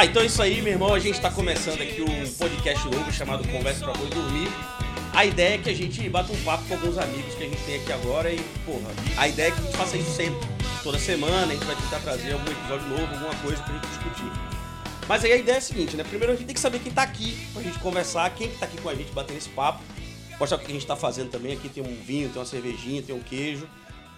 Tá, então é isso aí, meu irmão. A gente tá começando aqui um podcast novo chamado Conversa pra Boi Dormir. A ideia é que a gente bata um papo com alguns amigos que a gente tem aqui agora e, porra, a ideia é que a gente faça isso sempre. Toda semana a gente vai tentar trazer algum episódio novo, alguma coisa pra gente discutir. Mas aí a ideia é a seguinte, né? Primeiro a gente tem que saber quem tá aqui pra gente conversar, quem que tá aqui com a gente batendo esse papo. Mostrar o que a gente tá fazendo também. Aqui tem um vinho, tem uma cervejinha, tem um queijo.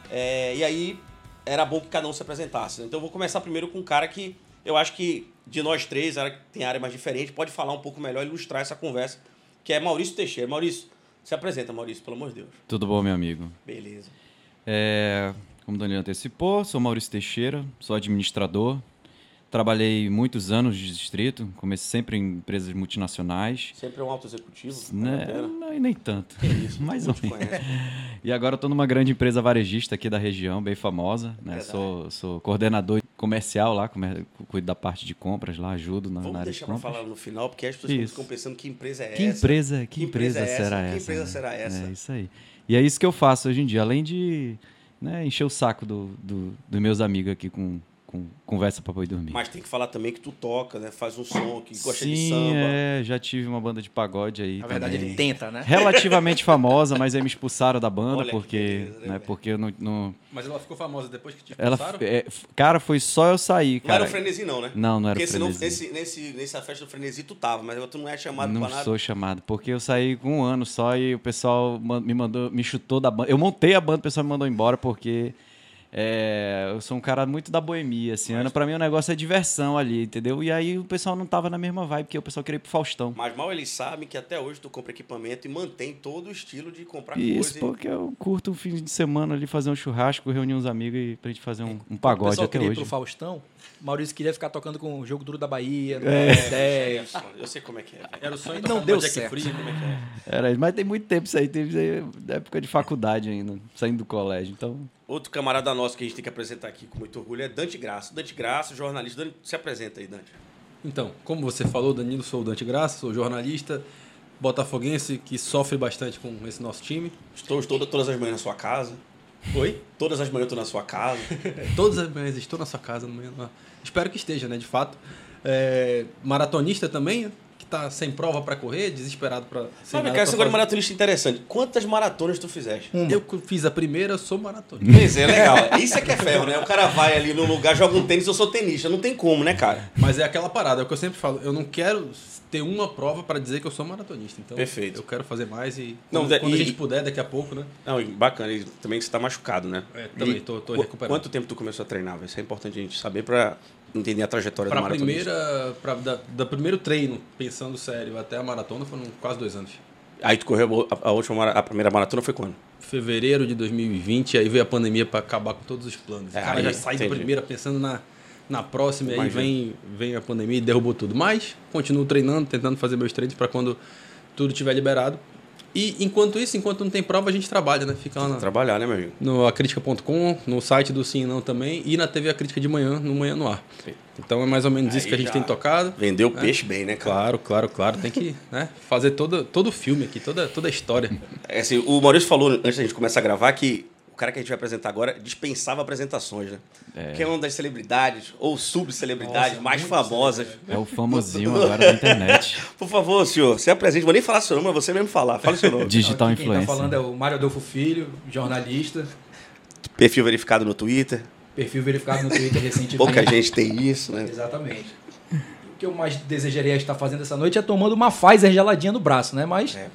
É, e aí era bom que cada um se apresentasse. né? Então eu vou começar primeiro com um cara que eu acho que de nós três, que tem área mais diferente, pode falar um pouco melhor, ilustrar essa conversa, que é Maurício Teixeira. Maurício, se apresenta, Maurício, pelo amor de Deus. Tudo bom, meu amigo? Beleza. É, como o Danilo antecipou, sou Maurício Teixeira, sou administrador. Trabalhei muitos anos de distrito, comecei sempre em empresas multinacionais. Sempre é um alto executivo. Né? Não, nem tanto. Isso, Mais ou menos. E agora estou numa grande empresa varejista aqui da região, bem famosa. Né? Sou, sou coordenador comercial lá, cuido da parte de compras lá, ajudo na, na Vamos área deixar de pra compras. falar no final, porque as pessoas Isso. ficam pensando que empresa é Que essa. empresa, que, Que empresa empresa, é essa? será Que essa? empresa né? será essa? É isso aí. E é isso que eu faço hoje em dia, além de né, encher o saco do, do- dos meus amigos aqui com, com conversa para poder dormir. Mas tem que falar também que tu toca, né? Faz um som, que gosta Sim, de samba. é, já tive uma banda de pagode aí Na verdade, também. ele tenta, né? Relativamente famosa, mas aí me expulsaram da banda Olha que porque, beleza, né, né, porque eu não, não- Mas ela ficou famosa depois que te ela expulsaram? é, f- cara, foi só eu sair, Não era cara. o frenesi, não, né? Não, não era Porque o senão frenesi. nesse, nesse, nessa festa do frenesi tu tava, mas tu não é chamado Não pra nada. sou chamado, porque eu saí com um ano só e o pessoal me mandou, me chutou da banda. Eu montei a banda, o pessoal me mandou embora porque é, eu sou um cara muito da boemia, assim. Ana, pra mim o negócio é diversão ali, entendeu? E aí o pessoal não tava na mesma vibe, porque o pessoal queria ir pro Faustão. Mas mal eles sabem que até hoje tu compra equipamento e mantém todo o estilo de comprar Isso, coisa. e- porque eu curto um fim de semana ali fazer um churrasco, reunir uns amigos e pra gente fazer um, um o pagode pessoal até queria ir hoje. pro Faustão, Maurício queria ficar tocando com o Jogo Duro da Bahia, não É. é. É ideia. isso, mano. Eu sei como é que é. Era o sonho de Não deu no Jack certo. Free. Como é que é? Era, mas tem muito tempo isso aí, teve isso aí da época de faculdade ainda, saindo do colégio. Então, Outro camarada nosso que a gente tem que apresentar aqui com muito orgulho é Dante Graça. Dante Graça, jornalista. Dante, se apresenta aí, Dante. Então, como você falou, Danilo, sou o Dante Graça, sou jornalista, botafoguense que sofre bastante com esse nosso time. Estou toda, todas as manhãs na sua casa. Oi? Todas as manhãs eu tô na sua casa. Todas as manhãs estou na sua casa. No meio, espero que esteja, né? De fato. É, maratonista também, que tá sem prova para correr, desesperado para. Sabe, cara, esse agora é maratonista interessante. Quantas maratonas tu fizeste? Eu que fiz a primeira, eu sou maratonista. Pois é, legal. Isso é que é ferro, né? O cara vai ali no lugar, joga um tênis, eu sou tenista. Não tem como, né, cara? Mas é aquela parada, é o que eu sempre falo. Eu não quero ter uma prova para dizer que eu sou maratonista. Então, Perfeito. eu quero fazer mais e Não, quando, da- quando e- a gente puder, daqui a pouco, né? Não, bacana. E também você tá machucado, né? É, também, E qu- recuperando. Quanto tempo tu começou a treinar? Isso é importante a gente saber pra entender a trajetória do Pra maratonista. primeira, pra, da, da primeiro treino, pensando sério, até a maratona, foram quase dois anos. Aí tu correu a, a última, a primeira maratona foi quando? Fevereiro de 2020, aí veio a pandemia pra acabar com todos os planos. É, o cara aí, já sai da entendi. primeira pensando na, na próxima, e aí vem, vem a pandemia e derrubou tudo. Mas continuo treinando, tentando fazer meus treinos pra quando tudo estiver liberado. E enquanto isso, enquanto não tem prova, a gente trabalha, né? Fica lá na, Trabalhar, né, meu amigo? no acritica.com, no site do Sim e Não também, e na TV A Crítica de Manhã, no Manhã no Ar. Então é mais ou menos isso Aí que a gente tem tocado. Vendeu o peixe bem, né, cara? Claro, claro, claro. Tem que né, fazer todo, todo o filme aqui, toda, toda a história. É assim, o Maurício falou antes da gente começar a gravar que o cara que a gente vai apresentar agora dispensava apresentações, né? Que é uma das celebridades ou subcelebridades mais famosas. é o famosinho agora da internet. Por favor, senhor, se apresente. Vou nem falar seu nome, mas você mesmo falar. Fala o seu nome. Digital Aqui Quem tá influencer. falando é o Mário Adolfo Filho, jornalista, Perfil verificado no Twitter. perfil verificado no Twitter recentemente. Pouca gente tem isso, né? Exatamente. O que eu mais desejaria estar fazendo essa noite é tomando uma Pfizer geladinha no braço, né? Mas É,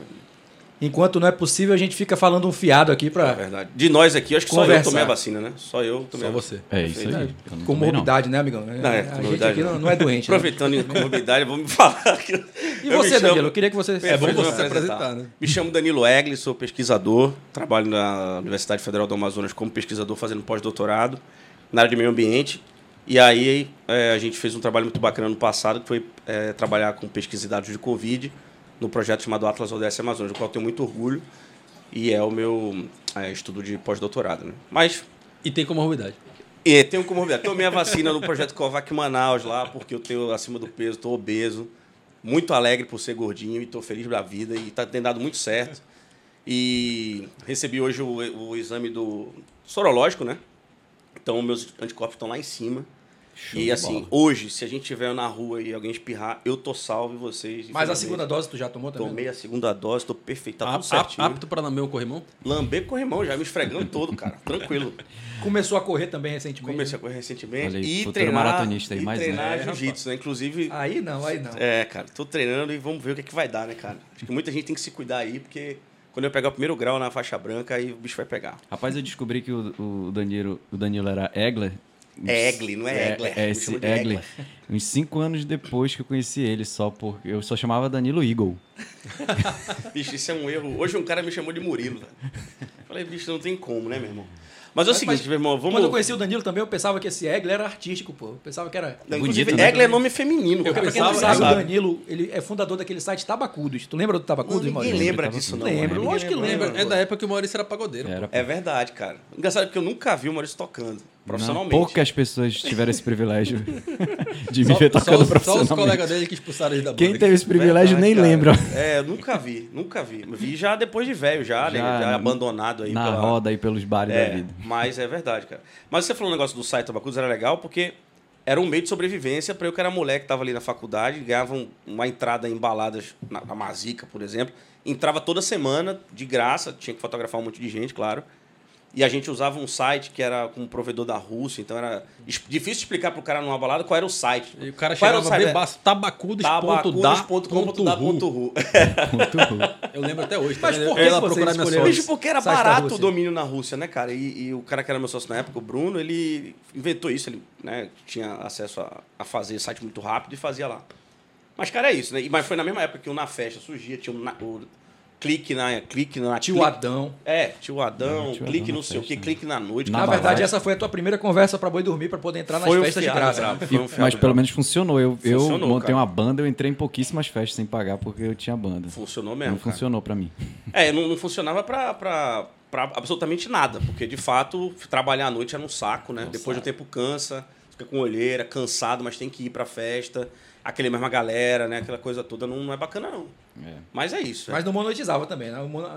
enquanto não é possível, a gente fica falando um fiado aqui é pra verdade. De nós aqui, acho que só eu Conversar. tomei a vacina, né? Só eu tomei Só a você. É isso aí. Tomei, não. comorbidade, né, amigão? Não, é, a gente comorbidade aqui não. não, é doente. né? Aproveitando em comorbidade, vou me falar. que E eu você, chamo- Danilo? Eu queria que você... É bom Perfeito, você se apresentar, né? Me chamo Danilo Egli, sou pesquisador, trabalho na Universidade Federal do Amazonas como pesquisador fazendo pós-doutorado na área de meio ambiente. E aí é, a gente fez um trabalho muito bacana no passado, que foi é, trabalhar com pesquisa de dados de Covid no projeto chamado Atlas ODS Amazonas, do qual eu tenho muito orgulho e é o meu é, estudo de pós-doutorado. Né? Mas E tem comorbidade. e tenho comorbidade. Tomei a vacina no projeto Covac Manaus lá, porque eu tenho acima do peso, estou obeso. Muito alegre por ser gordinho e estou feliz da vida e está tendo dado muito certo. E recebi hoje o, o exame do sorológico, né? Então meus anticorpos estão lá em cima. Show e assim, bola. hoje, se a gente estiver na rua e alguém espirrar, eu tô salvo e vocês. Mas a segunda dose tu já tomou também? Tomei a segunda dose, tô perfeito, tá tudo Ap- certinho. apto para lamber o corrimão? Lamber corrimão, já me esfregando todo, cara. Tranquilo. Começou a correr também recentemente. Comecei a correr recentemente Olha aí, e treinar, maratonista aí, e mais um. treinar É, jiu-jitsu, né? Inclusive, Aí não, aí não. é, cara, tô treinando e vamos ver o que, é que vai dar, né, cara? Acho que muita gente tem que se cuidar aí, porque quando eu pegar o primeiro grau na faixa branca, aí o bicho vai pegar. Rapaz, eu descobri que o, o Danilo, o Danilo era Egler. É Egli, não é Egler. É, esse Egler. Egler. Uns cinco anos depois que eu conheci ele, só porque eu só chamava Danilo Eagle. Bicho, isso é um erro. Hoje um cara me chamou de Murilo, velho. Falei, bicho, não tem como, né, meu irmão? Mas é o seguinte, meu irmão, vamos... Quando eu conheci o Danilo também, eu pensava que esse Egler era artístico, pô. Eu pensava que era. Não, inclusive, Bonito, né? Egler é nome feminino. Eu, cara. pra quem não Sabe? sabe, o Danilo, ele é fundador daquele site Tabacudos. Tu lembra do Não, Tabacudos, ninguém Maurício? lembra Lembro, disso, não. Lembro, Ninguém lógico que lembra. lembra. É da época que o Maurício era pagodeiro. Era, É verdade, cara. Engraçado porque eu nunca vi o Maurício tocando profissionalmente. Não, poucas pessoas tiveram esse privilégio de me Só, ver só, tocando os- só os profissionalmente. colegas dele que expulsaram ele da banda. Quem teve esse privilégio Verdade, nem cara. lembra. É, eu nunca vi, nunca vi. Vi já depois de velho, já, né? Já Já abandonado aí. Na pela- roda aí pelos bares da É, vida. mas é verdade, cara. Mas você falou um negócio do site Tabacudos, era legal porque era um meio de sobrevivência para eu que era moleque que tava ali na faculdade, ganhava um- uma entrada em baladas na, na Mazica, por exemplo. Entrava toda semana, de graça, tinha que fotografar um monte de gente, claro. E a gente usava um site que era com um provedor da Rússia, então era difícil explicar pro cara numa balada qual era o site. E o cara Qual chegava a ver site? baço tabacudos.da.ru. Tabacudos.com.da.ru. Eu lembro até hoje. Mas tá vendo? por que. Bicho, porque era barato o domínio na Rússia, né, cara? E, e o cara que era meu sócio na época, o Bruno, ele inventou isso. Ele né, tinha acesso a, a fazer site muito rápido e fazia lá. Mas, cara, é isso, né? Mas foi na mesma época que o Na Festa surgia, tinha um na- o clique na... Clique na Tio clique- Adão. É, tio Adão, É, tio clique Adão não na sei o que, festa. clique na noite. Na Na cara. verdade, essa foi a tua primeira conversa pra Boi Dormir pra poder entrar nas Foi um festas de fiado graça. né? Um fiado mas pelo menos funcionou. Eu, eu Funcionou, montei cara. uma banda, eu entrei em pouquíssimas festas sem pagar porque eu tinha banda. Funcionou mesmo, Não cara. funcionou pra mim. É, não, não funcionava pra absolutamente nada, porque de fato trabalhar à noite era um saco, né? Depois do tempo cansa, fica com olheira, cansado, mas tem que ir pra festa, aquele mesma galera, né? Aquela coisa toda não, não é bacana, não. É. Mas é isso. é. Mas não monetizava também, né? Mono-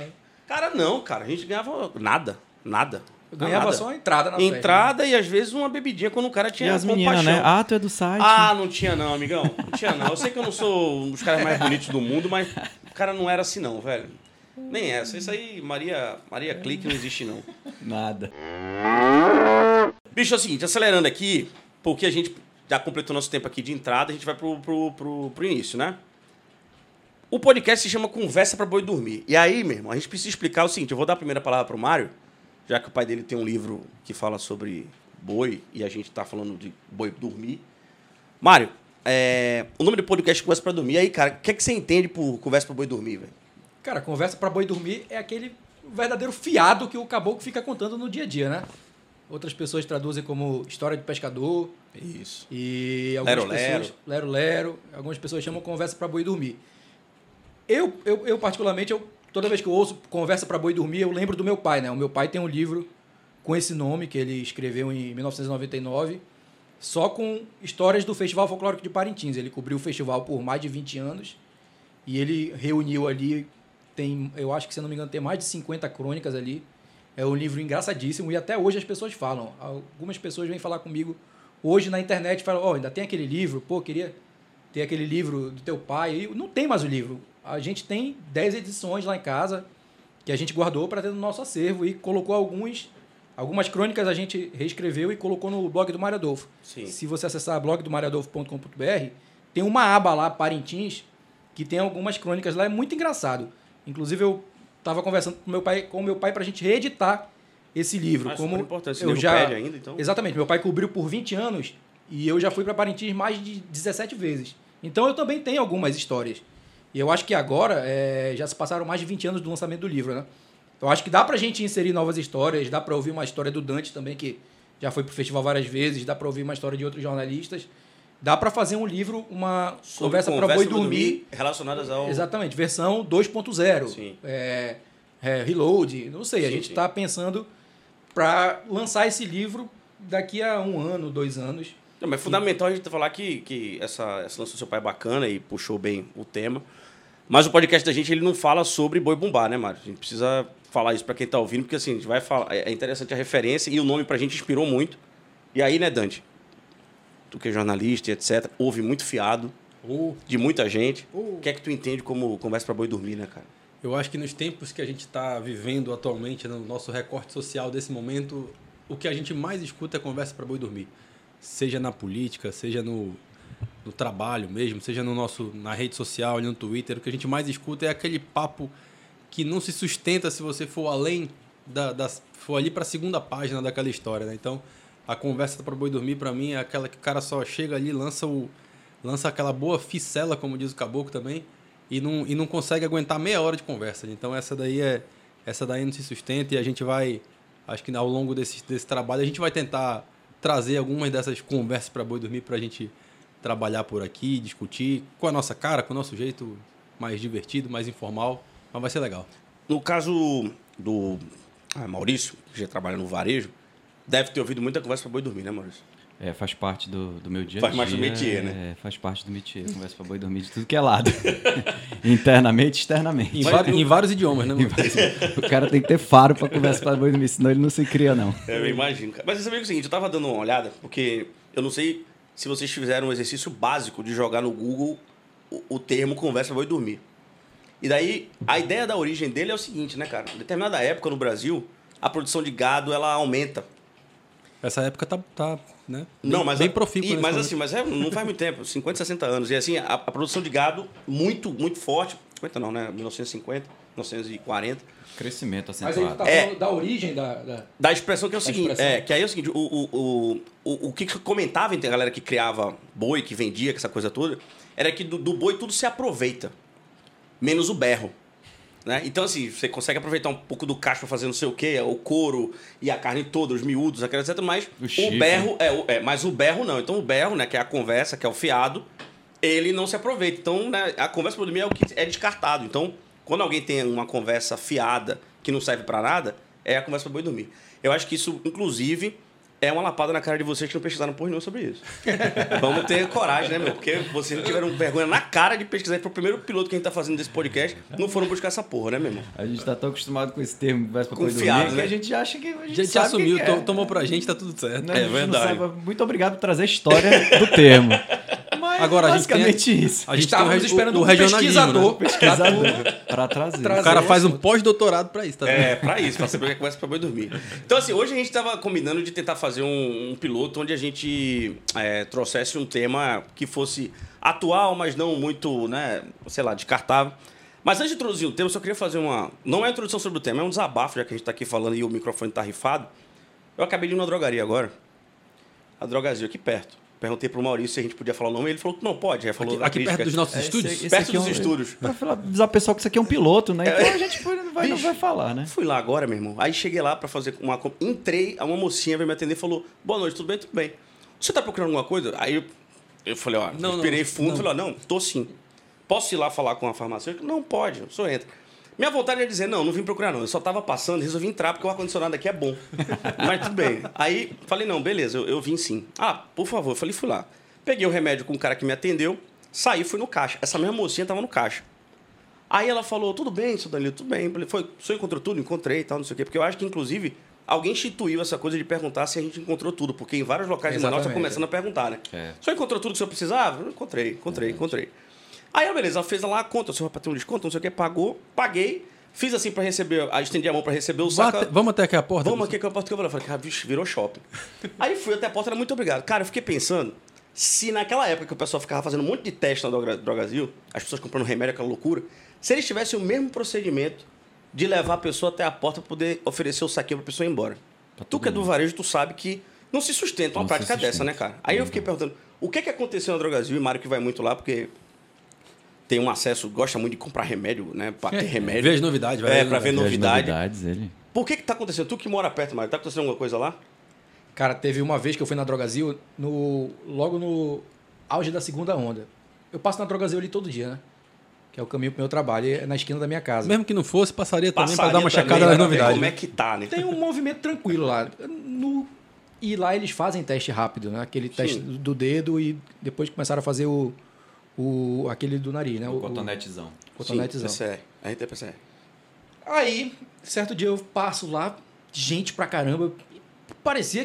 Cara, não, cara, a gente ganhava nada, nada. Ganhava nada. só a entrada na festa. Entrada e às vezes uma bebidinha quando o cara E tinha as meninas, né? Ah, tu é do site. Ah, não tinha não, amigão. Não tinha não. Eu sei que eu não sou um dos caras mais bonitos do mundo, mas o cara não era assim não, velho. Nem essa. Isso aí, Maria, Maria Clique não existe não. Nada. Bicho, é o seguinte, acelerando aqui, porque a gente já completou nosso tempo aqui de entrada, a gente vai pro, pro, pro, pro início, né? O podcast se chama Conversa pra Boi Dormir. E aí, meu irmão, a gente precisa explicar o seguinte: eu vou dar a primeira palavra pro Mário, já que o pai dele tem um livro que fala sobre boi e a gente tá falando de boi dormir. Mário, é, o nome do podcast é Conversa pra Dormir. Aí, cara, o que, é que você entende por Conversa pra Boi Dormir, velho? Cara, conversa pra boi dormir é aquele verdadeiro fiado que o caboclo fica contando no dia a dia, né? Outras pessoas traduzem como história de pescador Isso. e algumas Lero-lero. pessoas lero lero, algumas pessoas chamam conversa pra boi dormir. Eu, eu, eu particularmente, eu, toda vez que eu ouço conversa pra boi dormir, eu lembro do meu pai, né? O meu pai tem um livro com esse nome que ele escreveu em 1999, só com histórias do Festival Folclórico de Parintins. Ele cobriu o festival por mais de 20 anos e ele reuniu ali, tem, eu acho que se não me engano, tem mais de 50 crônicas ali. É um livro engraçadíssimo e até hoje as pessoas falam. Algumas pessoas vêm falar comigo hoje na internet e falam: Ó, ainda tem aquele livro, pô, queria ter aquele livro do teu pai. E não tem mais o livro. A gente tem 10 edições lá em casa que a gente guardou para ter no nosso acervo e colocou alguns. Algumas crônicas a gente reescreveu e colocou no blog do Mário Adolfo. Sim. Se você acessar blogdomariadolfo.com.br, tem uma aba lá, Parintins, que tem algumas crônicas lá, é muito engraçado. Inclusive, eu estava conversando com meu pai, com meu pai para a gente reeditar esse livro. Ah, como importante. Eu já ainda, então? Exatamente, meu pai cobriu por 20 anos e eu já fui para Parintins mais de 17 vezes. Então eu também tenho algumas histórias. E eu acho que agora é, já se passaram mais de 20 anos do lançamento do livro, né? Eu acho que dá pra gente inserir novas histórias, dá pra ouvir uma história do Dante também, que já foi pro festival várias vezes, dá pra ouvir uma história de outros jornalistas. Dá pra fazer um livro, uma Sobre conversa para boi pra dormir. Relacionadas ao. Exatamente, versão 2.0. Sim. É, é, reload, não sei. a Sim, gente sim. está pensando para lançar esse livro daqui a um ano, dois anos. Não, mas é fundamental a gente falar que, que essa, essa lança do seu pai é bacana e puxou bem o tema. Mas o podcast da gente ele não fala sobre boi bumbá, né, Mário? A gente precisa falar isso para quem tá ouvindo, porque assim, a gente vai falar. É é interessante a referência e o nome pra gente inspirou muito. E aí, né, Dante? Tu que é jornalista etc. Ouve muito fiado Ou de muita gente. Uh. O que é que tu entende como conversa pra boi dormir, né, cara? Eu acho que nos tempos que a gente está vivendo atualmente, no nosso recorte social desse momento, o que a gente mais escuta é conversa para boi dormir. Seja na política, seja no, no trabalho mesmo, seja no nosso, na rede social, no Twitter, o que a gente mais escuta é aquele papo que não se sustenta se você for além da, das, for ali para a segunda página daquela história. Né? Então, a conversa para boi dormir para mim é aquela que o cara só chega ali, lança o lança aquela boa ficela, como diz o caboclo também, e não, e não consegue aguentar meia hora de conversa. Então essa daí é essa daí não se sustenta e a gente vai acho que ao longo desse, desse trabalho a gente vai tentar trazer algumas dessas conversas para boi dormir para a gente trabalhar por aqui, discutir com a nossa cara, com o nosso jeito mais divertido, mais informal, mas vai ser legal. No caso do ah, Maurício, que já trabalha no varejo, deve ter ouvido muita conversa pra boi dormir, né, Maurício? É, faz parte do, do meu dia a Faz dia. parte do métier, né? É, faz parte do métier. Conversa pra boi dormir de tudo que é lado. Internamente e externamente. Em, vários, em vários idiomas, né? Vários- o cara tem que ter faro pra conversa pra boi dormir, senão ele não se cria, não. É, eu imagino. cara. Mas você sabia é o seguinte, eu tava dando uma olhada, porque eu não sei se vocês fizeram um exercício básico de jogar no Google o, o termo conversa pra boi dormir. E daí, a ideia da origem dele é o seguinte, né, cara? Em determinada época no Brasil, a produção de gado, ela aumenta. Essa época tá, tá né? Não, bem, mas bem profícua. e- nesse mas momento. assim, mas é, não faz muito tempo, 50, 60 anos. E assim, a, a produção de gado muito, muito forte. 50 não, né? 1950, 1940. Crescimento Mas aí acentuado. tá É. falando da origem da. da- Da expressão que é o seguinte, é, que aí é o seguinte, o, o, o, o, o que que comentava entre a galera que criava boi, que vendia, que essa coisa toda, era que do, do boi tudo se aproveita, menos o berro. Né? Então, assim, você consegue aproveitar um pouco do cacho pra fazer não sei o quê, o couro e a carne toda, os miúdos, aquela etc. Mas O o, berro, é, o- é, mas o berro não. Então, o berro, né, que é a conversa, que é o fiado, ele não se aproveita. Então, né, a conversa por mim é o que é descartado. Então, quando alguém tem uma conversa fiada que não serve pra nada, é a conversa pra boi dormir. Eu acho que isso, inclusive, é uma lapada na cara de vocês que não pesquisaram porra nenhuma sobre isso. Vamos ter coragem, né, meu? Porque vocês não tiveram vergonha na cara de pesquisar. Foi o primeiro piloto que a gente tá fazendo desse podcast. Não foram buscar essa porra, né, meu irmão? A gente tá tão acostumado com esse termo, conversa pra Confiado, dormir, que né? a gente acha que a A gente, gente sabe assumiu, que é. to- tomou pra gente, tá tudo certo. Né? É A gente não verdade. sabe- Muito obrigado por trazer a história do termo. Mas Agora, a gente tem- basicamente isso. A gente Estávamos esperando o, o um regionalismo, pesquisador. né? Pesquisador pra trazer. Trazer. O cara faz um pós-doutorado pra isso, tá vendo? É, pra isso, pra saber o que é conversa pra boi dormir. Então, assim, hoje a gente tava combinando de tentar fazer um, um piloto onde a gente é, trouxesse um tema que fosse atual, mas não muito, né, sei lá, descartável. Mas antes de introduzir o tema, eu só queria fazer uma. Não é uma introdução sobre o tema, é um desabafo, já que a gente tá aqui falando e o microfone tá rifado. Eu acabei de ir numa drogaria agora. A drogazil aqui perto. Perguntei pro Maurício se a gente podia falar o nome, ele falou que não pode. Aí falou Aqui, aqui perto dos nossos Esse- estúdios? esse Perto aqui é dos um- estúdios. Pra falar- avisar o pessoal que isso aqui é um piloto, né? Então a gente não vai, não Bicho. vai falar, né? Fui lá agora, meu irmão. Aí cheguei lá pra fazer uma. Entrei, uma mocinha veio me atender e falou: Boa noite, tudo bem? Tudo bem. Você tá procurando alguma coisa? Aí eu, eu falei: Ó, Não, respirei não, fundo. não. Falei: Ó, não, tô sim. Posso ir lá falar com a farmacêutica? Não, pode, senhor entra. Minha vontade é dizer: Não, não vim procurar, não. Eu só tava passando, resolvi entrar porque o ar-condicionado aqui é bom. Mas tudo bem. Aí falei: Não, beleza, eu, eu vim sim. Ah, por favor. Eu falei: Fui lá. Peguei o remédio com o cara que me atendeu, saí, fui no caixa. Essa mesma mocinha tava no caixa. Aí ela falou, tudo bem, seu Danilo, tudo bem. Foi, o senhor encontrou tudo? Encontrei e tal, não sei o quê. Porque eu acho que, inclusive, alguém instituiu essa coisa de perguntar se a gente encontrou tudo. Porque em vários locais de Manaus tá Exatamente, começando a perguntar, né? É. O senhor encontrou tudo que o senhor precisava? Encontrei, encontrei, encontrei. Aí, ela, beleza, ela fez lá a conta, senhor vai ter um desconto, não sei o quê, pagou, paguei, fiz assim pra receber, aí estendi a mão pra receber o saco. vamos até aqui a porta? Vamos aqui que eu posso que eu falei. Cara, bicho, virou shopping. Aí fui até a porta, era muito obrigado. Cara, eu fiquei pensando, se naquela época que o pessoal ficava fazendo um monte de teste na Droga- Drogazil, as pessoas comprando remédio, aquela loucura, se eles tivessem o mesmo procedimento de levar a pessoa até a porta pra poder oferecer o saquinho pra pessoa ir embora. tu que é do varejo, tu sabe que não se sustenta uma Não prática dessa, né, cara? Aí eu fiquei perguntando, o que que aconteceu na Drogazil? E Mário que vai muito lá, porque tem um acesso, gosta muito de comprar remédio, né? Pra ter remédio. Vê as novidades, vai É, ver pra ver novidades. novidade. novidades, ele. Por que que tá acontecendo? Tu que mora perto, Mário, tá acontecendo alguma coisa lá? Cara, teve uma vez que eu fui na Drogazil, no, logo no auge da segunda onda. Eu passo na Drogazil ali todo dia, né? Que é o caminho pro meu trabalho, é na esquina da minha casa. Mesmo que não fosse, passaria também pra Passaria dar uma checada pra nas ver novidades. Como é né? que tá, né? Tem um movimento tranquilo lá. No, e lá eles fazem teste rápido, né? Aquele teste Sim. do do dedo e depois começaram a fazer o, o aquele do nariz, né? O cotonetezão. O cotonetezão. Sim, PCR. A gente é PCR. Aí, certo dia eu passo lá, gente pra caramba. Parecia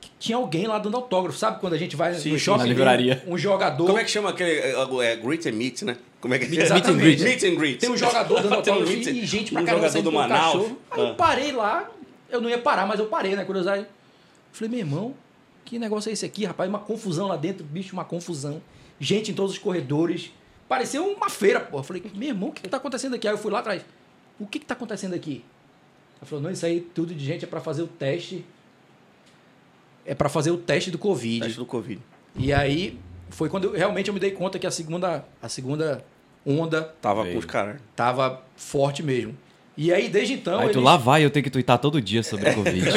que, tinha alguém lá dando autógrafo. Sabe quando a gente vai Sim, no shopping na livraria. um jogador... Como é que chama aquele. É, é, greet and meet, né? Como é que Exatamente. Meet and greet. Meet and greet. Tem um jogador dando autógrafo meet- e gente pra um caramba jogador do o Manaus. cachorro. Aí Ah. eu parei lá, eu não ia parar, mas eu parei, né? Curiosidade. Falei, meu irmão, que negócio é esse aqui, rapaz? Uma confusão lá dentro, bicho, uma confusão. Gente em todos os corredores. Pareceu uma feira, pô. Eu falei, meu irmão, o que, que tá acontecendo aqui? Aí eu fui lá atrás. O que, que tá acontecendo aqui? Ele falou, não, isso aí tudo de gente é pra fazer o teste. É pra fazer o teste do Covid. Teste do Covid. E aí foi quando eu, realmente eu me dei conta que a segunda, a segunda onda Tava com os caras. tava forte mesmo. E aí, desde então. Aí tu eles- lá vai eu tenho que twittar todo dia sobre a Covid.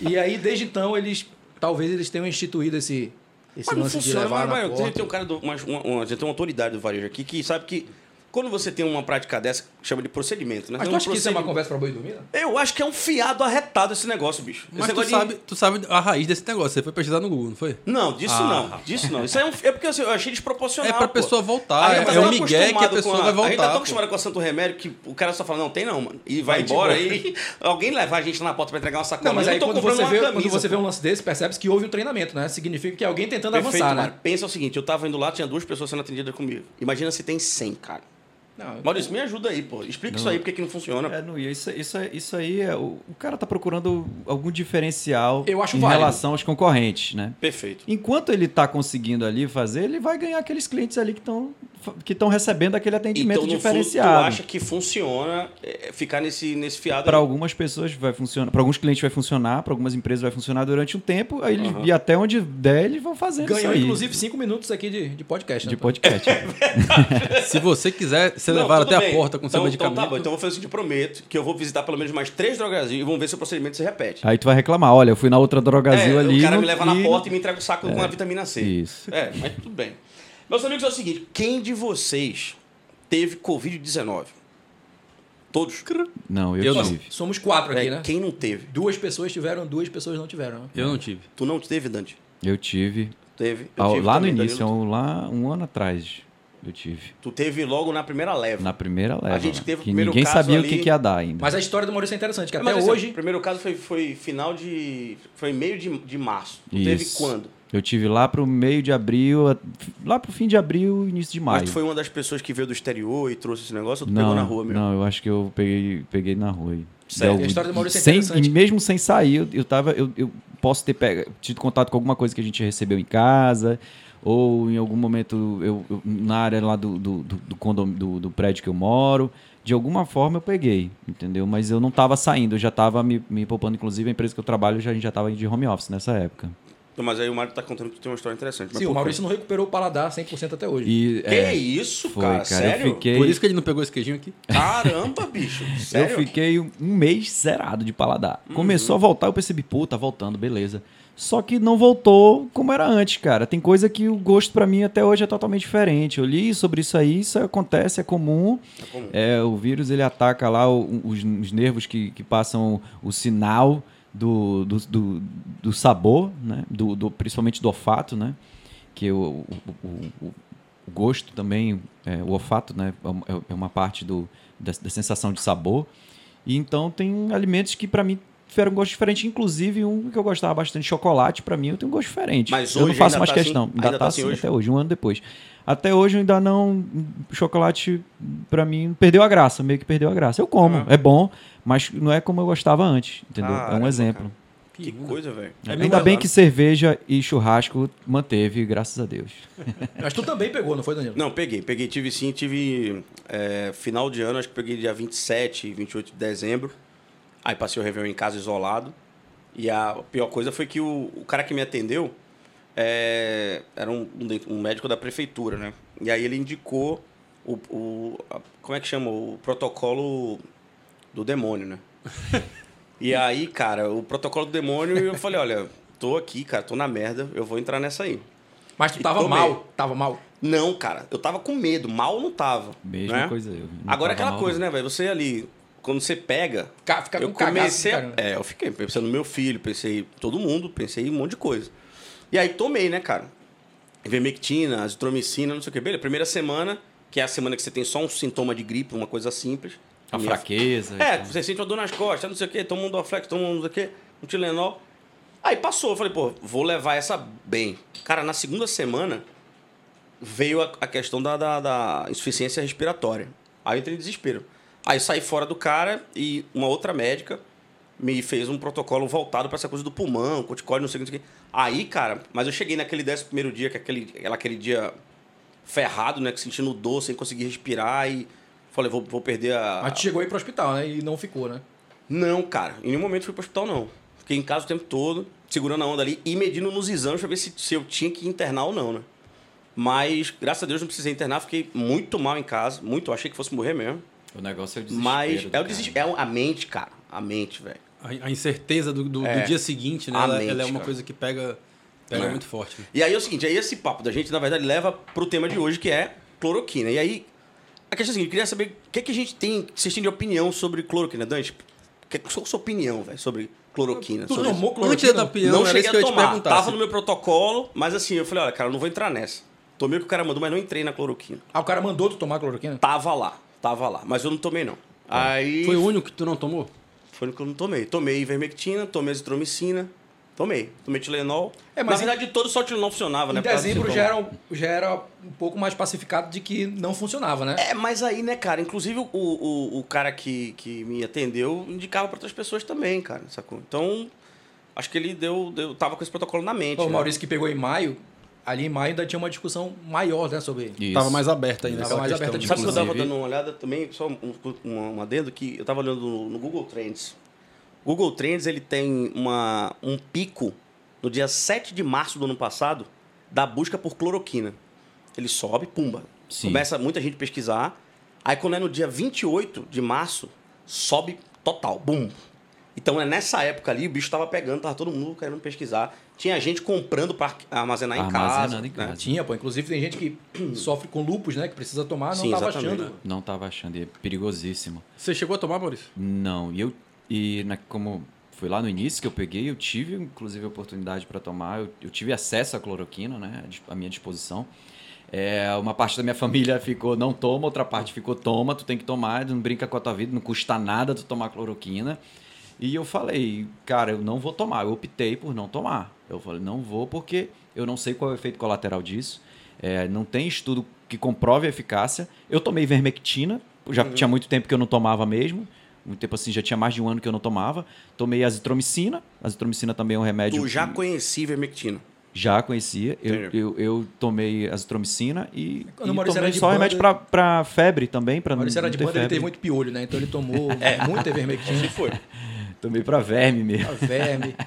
E aí, desde então, eles. Talvez eles tenham instituído esse, esse Mas não lance de funciona, levar mas, na mas porta. tem, um cara do. Uma, uma, uma, tem uma autoridade do varejo aqui que sabe que quando você tem uma prática dessa, chama de procedimento, né? Mas Tem tu um acha que isso é uma conversa pra boi dormir? Eu acho que é um fiado arretado esse negócio, bicho. Mas esse tu negócio de- sabe, tu sabe a raiz desse negócio. Você foi pesquisar no Google, não foi? Não, disso Ah, não. rapaz. Disso não. Isso é, um, é porque assim, eu achei desproporcional. É pra pô. pessoa voltar. A É, tá é o migué que a pessoa com vai A gente tá voltar. tão acostumado com a Santo Remédio que o cara só fala, não, tem não, mano. E vai, Vai embora aí. Alguém levar a gente lá na porta pra entregar uma sacola. Não, mas eu aí tô quando comprando você, uma vê, camisa, quando você pô. vê um lance desse, percebe que houve um treinamento, né? Significa que é alguém tentando Perfeito, avançar, né? Pensa o seguinte, eu tava indo lá, tinha duas pessoas sendo atendidas comigo. Imagina se tem 100, cara. Não, Maurício, me ajuda aí, pô. Explica isso aí, porque que não funciona. É, não, isso, isso, isso aí, é, o, o cara tá procurando algum diferencial Eu acho em válido. relação aos concorrentes, né? Perfeito. Enquanto ele tá conseguindo ali fazer, ele vai ganhar aqueles clientes ali que estão que estão recebendo aquele atendimento Então, no fundo, tu diferenciado. acha que funciona é, ficar nesse, nesse fiado Para algumas pessoas vai funcionar, para alguns clientes vai funcionar, para algumas empresas vai funcionar durante um tempo, aí eles, Aham. e até onde der eles vão fazendo Ganhou, isso aí. inclusive, cinco minutos aqui de, de podcast. de né? podcast. Se você quiser ser Não, tudo até bem. a porta com seu então, medicamento. Então tá bom, então eu vou fazer o seguinte, eu prometo que eu vou visitar pelo menos mais três drogarias e vamos ver se o procedimento se repete. aí tu vai reclamar, olha, eu fui na outra drogazil É, ali. o cara me leva na e- porta e me entrega o saco com a vitamina C. Isso. É, mas tudo bem. Meus amigos, é o seguinte: quem de vocês teve Covid-19? Todos? Não, eu, Eu não. tive. Somos quatro aqui, É, né? Quem não teve? Duas pessoas tiveram, duas pessoas não tiveram. né? Eu não tive. Tu não teve, Dante? Eu tive. Teve. Eu Ao- tive lá também, no início, Danilo. um- lá um ano atrás, eu tive. Tu teve logo na primeira leva. Na primeira leva. gente lá, teve o que primeiro ninguém caso sabia o ali- que, que ia dar ainda. Mas a história do Maurício é interessante, que Mas até esse hoje. O primeiro caso foi, foi final de. Foi meio de, de março. Tu teve Isso. quando? Eu tive lá pro meio de abril, a- lá pro fim de abril, início de maio. Mas tu foi uma das pessoas que veio do exterior e trouxe esse negócio ou tu não, pegou na rua mesmo? Não, eu acho que eu peguei, peguei na rua. aí. Sério? Deu- A história do Maurício é sem, interessante. E mesmo sem sair, eu, eu tava. Eu, eu posso ter pega, tido contato com alguma coisa que a gente recebeu em casa, ou em algum momento eu, eu- na área lá do, do, do, do, condom- do- do prédio que eu moro. De alguma forma eu peguei, entendeu? Mas eu não tava saindo, eu já tava me, me poupando. Inclusive, a empresa que eu trabalho já, a gente já tava de home office nessa época. Não, Mas aí o Mário tá contando que tu tem uma história interessante. Mas Sim, o? Maurício não recuperou o paladar 100% até hoje. E, Que é, isso, foi, cara? cara, Sério? eu fiquei. Por isso que ele não pegou esse queijinho aqui. Caramba, bicho. Sério? Eu fiquei um um mês zerado de paladar. Uhum. Começou a voltar, eu percebi, pô, tá voltando, beleza. Só que não voltou como era antes, cara. Tem coisa que o gosto pra mim até hoje é totalmente diferente. Eu li sobre isso aí, isso acontece, é comum. É comum. É, o vírus ele ataca lá os, os nervos que, que passam o sinal do, do, do, do sabor, né? Do, do- principalmente do olfato, né? Que o, o, o- o- gosto também, é, o olfato, né? é uma- É uma parte do, da, da sensação de sabor. E então tem alimentos que para mim tiveram um gosto diferente, inclusive um que eu gostava bastante, chocolate, para mim eu tenho um gosto diferente. Mas eu não faço ainda mais tá questão. assim? Ainda, Ainda tá tá assim assim hoje? até hoje, um ano depois. Até hoje eu ainda não. Chocolate, para mim, perdeu a graça, meio que perdeu a graça. Eu como, Ah. é bom, mas não é como eu gostava antes, entendeu? é Caramba, um exemplo. Que coisa, velho. É Ainda bem que cerveja e churrasco manteve, graças a Deus. Mas tu também pegou, não foi, Danilo? Não, peguei. Peguei, tive sim, tive é, final de ano, acho que peguei dia 27, 28 de dezembro. Aí passei o Réveillon em casa isolado. E a pior coisa foi que o, o cara que me atendeu é, era um, um médico da prefeitura, né? E aí ele indicou o, o a- como é que chama? O protocolo do demônio, né? e aí, cara, o protocolo do demônio, eu falei, olha, tô aqui, cara, tô na merda, eu vou entrar nessa aí. Mas tu tava mal, tava mal. Não, cara, eu tava com medo, mal não tava. Mesma né? coisa eu. não Agora tava aquela mal, coisa, né, velho? Você ali, quando você pega. Ca- Fica eu com cagaço, comecei. a- caramba. é, eu fiquei pensando no meu filho, pensei em todo mundo, pensei em um monte de coisa. E aí tomei, né, cara? Ivermectina, azitromicina, não sei o que. Beleza, primeira semana, que é a semana que você tem só um sintoma de gripe, uma coisa simples. A fraqueza. e É, tal. você sente uma dor nas costas, não sei o quê, toma um Dorflex, toma um não sei o quê, um Tilenol. Aí passou, eu falei, pô, vou levar essa bem. Cara, na segunda semana veio a, a questão da, da, da insuficiência respiratória. Aí eu entrei em desespero. Aí saí fora do cara e uma outra médica me fez um protocolo voltado para essa coisa do pulmão, corticóide, não sei o que. Aí, cara, mas eu cheguei naquele décimo primeiro dia, que é aquele, aquele dia ferrado, né? Que sentindo dor, sem conseguir respirar e falei, vou, vou perder a. Mas tu chegou aí pro hospital, né? E não ficou, né? Não, cara, em nenhum momento fui pro hospital, não. Fiquei em casa o tempo todo, segurando a onda ali e medindo nos exames pra ver se, se eu tinha que internar ou não, né? Mas, graças a Deus, não precisei internar, fiquei muito mal em casa, muito, achei que fosse morrer mesmo. O negócio é o desespero. Mas do é o cara. desespero, é a mente, cara, a mente, velho. A, a incerteza do, do, do É. dia seguinte, né? A Ela, mente, ela é uma cara. coisa que pega, pega É. muito forte. né? E aí é o seguinte, aí esse papo da gente, na verdade, leva pro tema de hoje, que é cloroquina. E aí, a questão é a seguinte, eu queria saber o que, que a gente tem, vocês têm de opinião sobre cloroquina, Dante? Que- Qual a sua opinião, velho, sobre cloroquina? Tu sobre tomou Antes cloroquina? da opinião, não cheguei isso que eu a ia te tomar, perguntar. tava se- no meu protocolo, mas assim, eu falei, olha, cara, eu não vou entrar nessa. Tomei o que o cara mandou, mas não entrei na cloroquina. Ah, o cara mandou tu tomar cloroquina? Tava lá, tava lá, mas eu não tomei não. Aí Foi o único que tu não tomou? foi o que eu não tomei. Tomei ivermectina, tomei azitromicina, tomei. Tomei Tilenol. É, mas Na verdade, todo só Tilenol funcionava, né? Em dezembro já era, um- já era um pouco mais pacificado de que não funcionava, né? É, mas aí, né, cara, inclusive o, o, o cara que, que me atendeu indicava pra outras pessoas também, cara, sacou? Então, acho que ele deu, deu tava com esse protocolo na mente. o né? Maurício que pegou em maio, ali em maio ainda tinha uma discussão maior, né, sobre... Isso. Tava mais aberta ainda. Tava aquela mais aberta de Sabe que eu tava Inclusive- dando uma olhada também, só um, um, um adendo que eu tava olhando no, no Google Trends. O Google Trends, ele tem uma, um pico no dia 7 de março do ano passado da busca por cloroquina. Ele sobe, pumba. Sim. Começa muita gente pesquisar. Aí quando é no dia 28 de março, sobe total, bum. Então é nessa época ali, o bicho tava pegando, tava todo mundo querendo pesquisar. Tinha gente comprando pra armazenar em casa. em casa. né? Tinha, pô. Inclusive tem gente que sofre com lupus, né? Que precisa tomar, não Sim, tava exatamente. achando. Não tava achando, e é perigosíssimo. Você chegou a tomar, Maurício? Não, e eu e na, como foi lá no início que eu peguei, eu tive inclusive a oportunidade para tomar, eu, eu tive acesso à cloroquina, né, à minha disposição. É, uma parte da minha família ficou não toma, outra parte ficou toma, tu tem que tomar, não brinca com a tua vida, não custa nada tu tomar cloroquina. E eu falei, cara, eu não vou tomar, eu optei por não tomar. Eu falei, não vou porque eu não sei qual é o efeito colateral disso. É, não tem estudo que comprove a eficácia. Eu tomei vermectina, já tinha muito tempo que eu não tomava mesmo. Muito tempo assim, já tinha mais de um ano que eu não tomava. Tomei azitromicina. Azitromicina também é um remédio. Tu já que- conheci ivermectina. já conhecia. Eu, eu, eu tomei azitromicina e, Quando e tomei só banda, remédio pra, pra febre também, pra não, era não de ter banda, ele febre. teve muito piolho, né? Então ele tomou muita ivermectina, Se foi. Tomei pra verme mesmo. verme.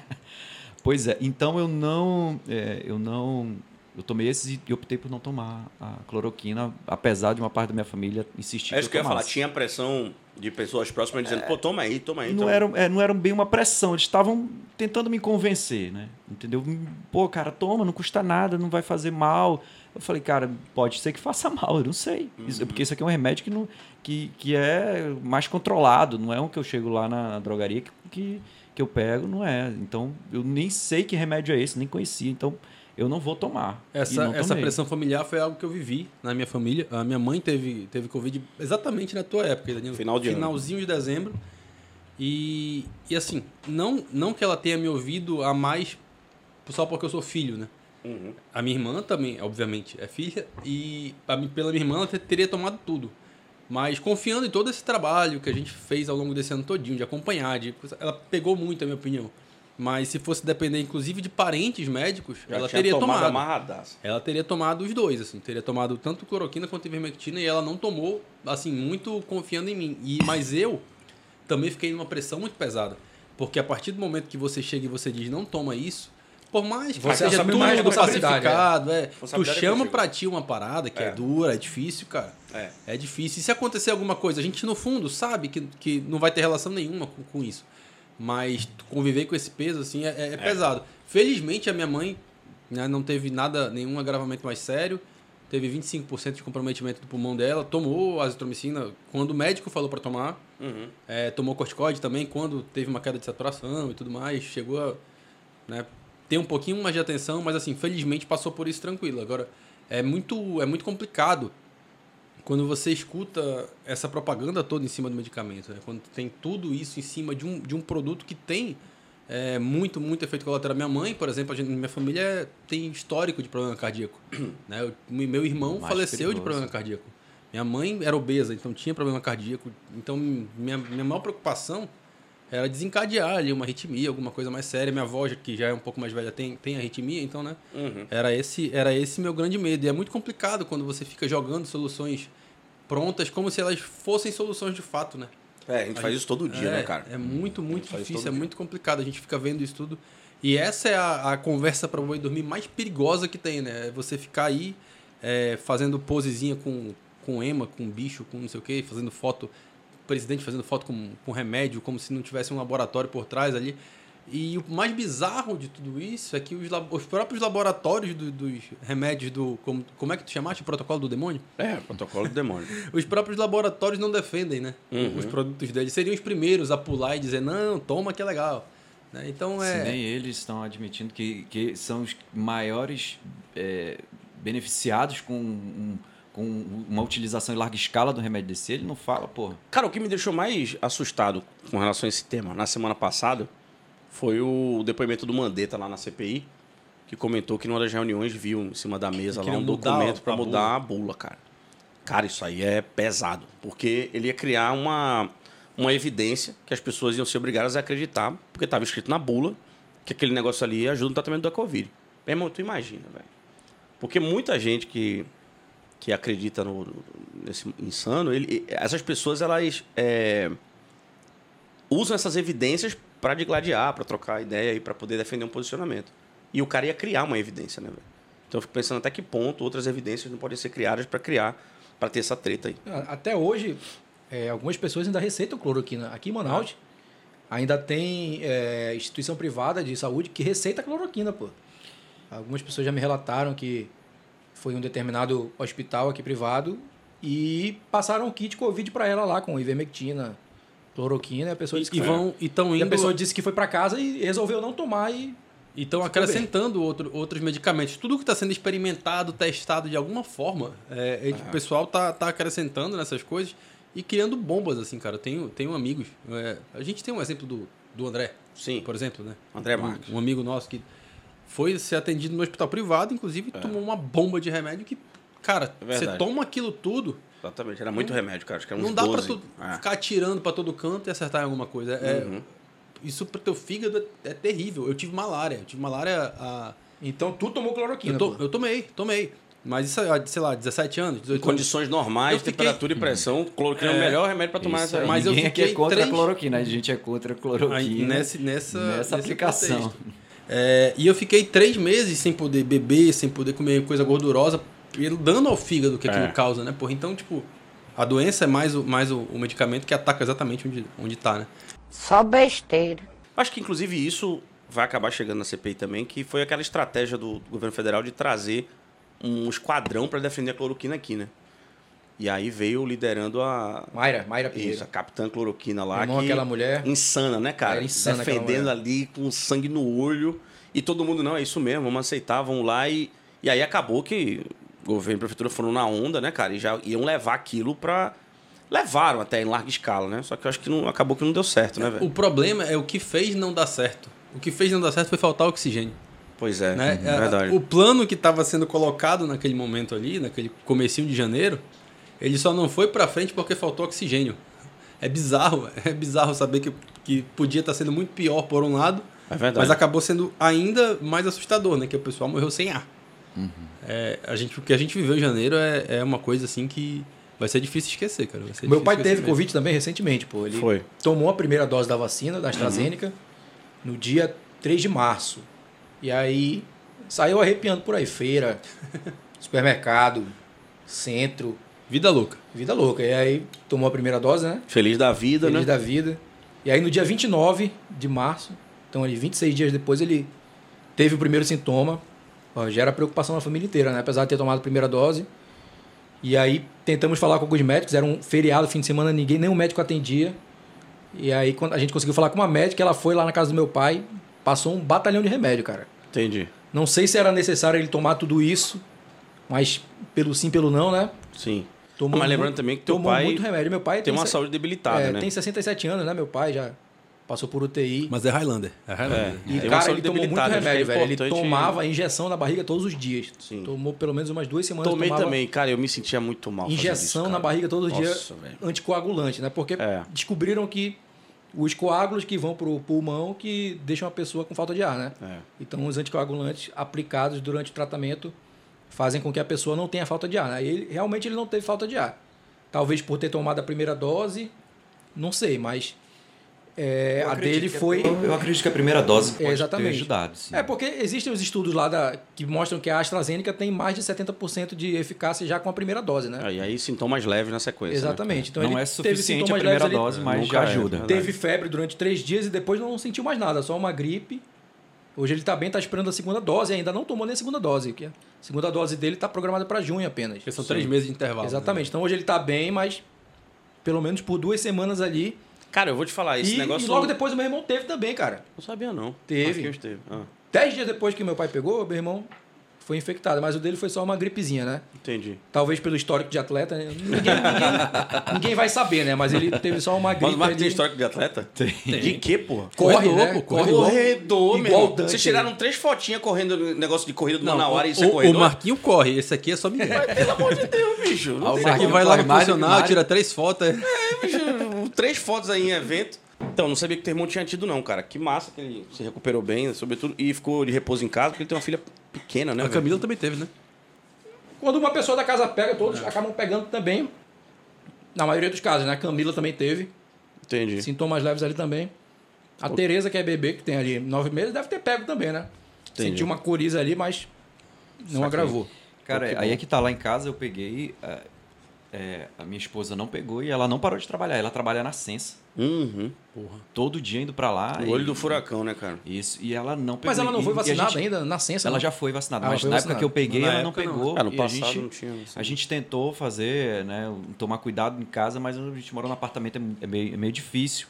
Pois é, então eu não. é, eu não. Eu tomei esses e optei por não tomar a cloroquina, apesar de uma parte da minha família insistir É isso que eu ia falar. Tinha pressão de pessoas próximas dizendo, pô, toma aí, toma aí. Não toma. era, é, não era bem uma pressão, eles estavam tentando me convencer, né? Entendeu? Pô, cara, toma, não custa nada, não vai fazer mal. Eu falei, cara, pode ser que faça mal, eu não sei. Isso- porque isso aqui é um remédio que, não, que, que é mais controlado, não é um que eu chego lá na drogaria que, que, que eu pego, não é. Então, eu nem sei que remédio é esse, nem conhecia, então eu não vou tomar. Essa, essa pressão familiar foi algo que eu vivi na minha família. A minha mãe teve, teve Covid exatamente na tua época, Danilo. Final de ano. Finalzinho de dezembro. E, e assim, não, não que ela tenha me ouvido a mais só porque eu sou filho, né? Uhum. A minha irmã também, obviamente, é filha. E pela minha irmã ela te- teria tomado tudo. Mas confiando em todo esse trabalho que a gente fez ao longo desse ano todinho, de acompanhar, de, ela pegou muito, a minha opinião. Mas se fosse depender, inclusive, de parentes médicos, Já ela teria tomado tomado. Ela teria tomado os dois, assim, teria tomado tanto cloroquina quanto ivermectina e ela não tomou, assim, muito confiando em mim. E mas eu também fiquei numa pressão muito pesada, porque a partir do momento que você chega e você diz não toma isso, por mais que Você seja tudo mais pacificado, é, tu é chama contigo. pra ti uma parada que é, É. dura, é difícil, cara. É. É difícil. E se acontecer alguma coisa, a gente no fundo sabe que, que não vai ter relação nenhuma com, com isso. Mas conviver com esse peso, assim, é, é pesado. Felizmente, a minha mãe né, não teve nada, nenhum agravamento mais sério. Teve 25% de comprometimento do pulmão dela. Tomou azitromicina quando o médico falou para tomar. Uhum. É, tomou corticoide também quando teve uma queda de saturação e tudo mais. Chegou a né, ter um pouquinho mais de atenção, mas assim, felizmente passou por isso tranquilo. Agora, é muito, é muito complicado quando você escuta essa propaganda toda em cima do medicamento. Né? Quando tem tudo isso em cima de um, de um produto que tem é, muito, muito efeito colateral. Minha mãe, por exemplo, a gente, minha família tem histórico de problema cardíaco. né? O- meu irmão Mais faleceu de perigoso. problema cardíaco. Minha mãe era obesa, então tinha problema cardíaco. Então, minha, minha maior preocupação era desencadear ali uma arritmia, alguma coisa mais séria. Minha avó, que já é um pouco mais velha, tem, tem arritmia, então, né? Uhum. Era esse, era esse meu grande medo. E é muito complicado quando você fica jogando soluções prontas como se elas fossem soluções de fato, né? É, a gente faz isso todo dia, é, né, cara? É muito, muito difícil, é dia. muito complicado. A gente fica vendo isso tudo. E essa é a, a conversa para boi dormir mais perigosa que tem, né? É você ficar aí é, fazendo posezinha com, com ema, com bicho, com não sei o quê, fazendo foto, presidente fazendo foto com, com remédio, como se não tivesse um laboratório por trás ali. E o mais bizarro de tudo isso é que os, os próprios laboratórios do- dos remédios do. Como, como é que tu chamaste? O protocolo do demônio? É, protocolo do demônio. Os próprios laboratórios não defendem, né? Uhum. Os produtos deles. Seriam os primeiros a pular e dizer, não, toma que é legal. Né? Então Se é. nem eles estão admitindo que, que são os maiores é, beneficiados com, um- uma utilização em larga escala do remédio desse, ele não fala, porra. Cara, o que me deixou mais assustado com relação a esse tema na semana passada foi o depoimento do Mandetta lá na CPI, que comentou que numa das reuniões viu em cima da mesa lá um documento para mudar a bula, cara. Cara, isso aí é pesado, porque ele ia criar uma, uma evidência que as pessoas iam ser obrigadas a acreditar, porque estava escrito na bula que aquele negócio ali ajuda no tratamento da Covid. Meu irmão, tu imagina, velho. Porque muita gente que, que acredita no, nesse insano, ele, essas pessoas, elas é, usam essas evidências para digladiar, para trocar ideia e para poder defender um posicionamento. E o cara ia criar uma evidência, né? Então eu fico pensando até que ponto outras evidências não podem ser criadas para criar, para ter essa treta aí. Até hoje, é, algumas pessoas ainda receitam cloroquina. Aqui em Manaus, ainda tem é, instituição privada de saúde que receita cloroquina, pô. Algumas pessoas já me relataram que foi em um determinado hospital aqui privado e passaram o kit Covid para ela lá com ivermectina, cloroquina, e a pessoa disse que E, foi- vão, e tão e a indo. pessoa disse que foi para casa e resolveu não tomar e E estão acrescentando outro, outros medicamentos. Tudo que está sendo experimentado, testado de alguma forma, é, é, o pessoal tá, tá acrescentando nessas coisas e criando bombas, assim, cara. Eu tenho, tenho amigos. é, a gente tem um exemplo do, do André, Sim, por exemplo, né? André Um- Marques. Um, amigo nosso que foi ser atendido no hospital privado, inclusive tomou uma bomba de remédio que, cara, É você toma aquilo tudo, Exatamente, era muito remédio, cara. Acho que era não dá 12. pra tu É. ficar atirando pra todo canto e acertar em alguma coisa. É, Uhum. Isso pro teu fígado é, é terrível. Eu tive malária. Eu tive malária há. então tu tomou cloroquina. Eu, to- eu tomei, tomei. Mas isso sei lá, 17 anos, Em 18 anos. condições normais, Eu fiquei- temperatura e pressão, cloroquina é, o É. melhor remédio para tomar aí. aí. Mas eu Ninguém aqui é fiquei contra três- a cloroquina, a gente é contra a Aí, cloroquina nesse, nessa, nessa aplicação. contexto. É, e eu fiquei três meses sem poder beber, sem poder comer coisa gordurosa, pelo dano ao fígado que aquilo É. causa, né? Porra, então, tipo, a doença é mais o, mais o, o medicamento que ataca exatamente onde, onde tá, né? Só besteira. Acho que, inclusive, isso vai acabar chegando na CPI também, que foi aquela estratégia do, do governo federal de trazer um esquadrão para defender a cloroquina aqui, né? E aí veio liderando a. Mayra, Mayra Isso, Pinheiro. a Capitã Cloroquina lá. Irmão, que aquela mulher. Insana, né, cara? Era insana Defendendo ali com sangue no olho. E todo mundo, não, é isso mesmo, vamos aceitar, vamos lá. E, e aí acabou que o governo e a prefeitura foram na onda, né, cara? E já iam levar aquilo pra. Levaram até em larga escala, né? Só que eu acho que não, acabou que não deu certo, né, velho? O problema é o que fez não dar certo. O que fez não dar certo foi faltar oxigênio. Pois é, né? é verdade. O plano que estava sendo colocado naquele momento ali, naquele comecinho de janeiro, ele só não foi para frente porque faltou oxigênio. É bizarro, é bizarro saber que, que podia estar sendo muito pior por um lado, É mas acabou sendo ainda mais assustador, né? Que o pessoal morreu sem ar. É, a gente, o que a gente viveu em janeiro é, é uma coisa assim que vai ser difícil esquecer, cara. Vai ser Meu pai teve mesmo. Covid também recentemente, pô. Ele Foi. tomou a primeira dose da vacina, da AstraZeneca, no dia 3 de março. E aí saiu arrepiando por aí. Feira, supermercado, centro, Vida louca. vida louca. E aí tomou a primeira dose, né? Feliz da vida, Feliz né? da vida. E aí no dia 29 de março, então ali 26 dias depois, ele teve o primeiro sintoma. Ó, gera preocupação na família inteira, né? Apesar de ter tomado a primeira dose. E aí tentamos falar com alguns médicos, era um feriado, fim de semana, ninguém, nenhum médico atendia. E aí quando a gente conseguiu falar com uma médica, ela foi lá na casa do meu pai, passou um batalhão de remédio, cara. Entendi. Não sei se era necessário ele tomar tudo isso, mas pelo sim, pelo não, né? Sim. Tomou Mas lembrando muito- também que teu tomou pai muito remédio. Meu pai Tem uma se- saúde debilitada, é, né? Tem 67 anos, né? Meu pai já passou por UTI. Mas é Highlander. É Highlander. E, Tem uma cara, saúde ele tomou muito que é remédio, velho. Ele tomava injeção na barriga todos os dias. Sim. Tomou pelo menos umas duas semanas. Tomei também, cara, eu me sentia muito mal. Injeção isso, na barriga todos os dias, Nossa, velho. anticoagulante, né? Porque É. descobriram que os coágulos que vão pro pulmão que deixam a pessoa com falta de ar, né? É. Então, os anticoagulantes aplicados durante o tratamento fazem com que a pessoa não tenha falta de ar. Né? E ele, realmente ele não teve falta de ar. Talvez por ter tomado a primeira dose, não sei, mas é, a dele foi. Eu, eu acredito que a primeira dose pode Exatamente. ter ajudado. Sim. É, porque existem os estudos lá da, que mostram que a AstraZeneca tem mais de 70% de eficácia já com a primeira dose, né? E aí sintomas leves na sequência. né? Exatamente. Então não ele é teve suficiente a primeira leves dose, mas Nunca já é, ajuda. verdade. Teve febre durante três dias e depois não sentiu mais nada, só uma gripe. Hoje ele tá bem, tá esperando a segunda dose, ainda não tomou nem a segunda dose. Que a segunda dose dele tá programada para junho apenas. Porque são três meses de intervalo. Exatamente. Então hoje ele tá bem, mas pelo menos por duas semanas ali. Cara, eu vou te falar, esse E, negócio. e logo depois o meu irmão teve também, cara. Não sabia, não. Teve. Marquinhos teve. Ah, Dez dias depois que meu pai pegou, meu irmão foi infectado, mas o dele foi só uma gripezinha, né? entendi. Talvez pelo histórico de atleta, né? ninguém, ninguém, ninguém vai saber, né? Mas ele teve só uma gripe. Mas o Marcos tem histórico de atleta? Tem. De quê, porra? Corre, Corredor, né? pô, Corre corredor. Corredor, meu irmão. o Dante Vocês tiraram três fotinhas correndo no negócio de corrida do Não, Manauara e o, isso é o, corredor? Marquinho corre. Esse aqui é só menino. Pelo amor de Deus, bicho. Não Ah, o Marquinho vai lá no Mário. tira três fotos. é. bicho, três fotos aí em evento. Então, não sabia que o teu irmão tinha tido, não, cara. Que massa que ele se recuperou bem, sobretudo, e ficou de repouso em casa, porque ele tem uma filha pequena, né? A velho? Camila também teve, né? Quando uma pessoa da casa pega, todos acabam pegando também. Na maioria dos casos, né? A Camila também teve. Entendi. Sintomas leves ali também. A Tereza, que é bebê, que tem ali nove meses, deve ter pego também, né? Entendi. Sentiu uma coriza ali, mas não Saquei. agravou. Cara, Pô, aí bom. é que tá lá em casa, eu peguei. é, é, a minha esposa não pegou e ela não parou de trabalhar. Ela trabalha na Sensa. Uhum. Todo dia indo pra lá. O e- olho do furacão, né, cara? Isso. E ela não pegou. Mas ela não E- foi e vacinada gente- ainda, na ciência? Ela não? já foi vacinada, Ah, ela mas foi na época vacinada. que eu peguei, Na ela não época, não. pegou. Ah, no e a passado gente, não tinha, assim. A gente tentou fazer, né, tomar cuidado em casa, mas a gente morou num apartamento, é é meio, é meio difícil.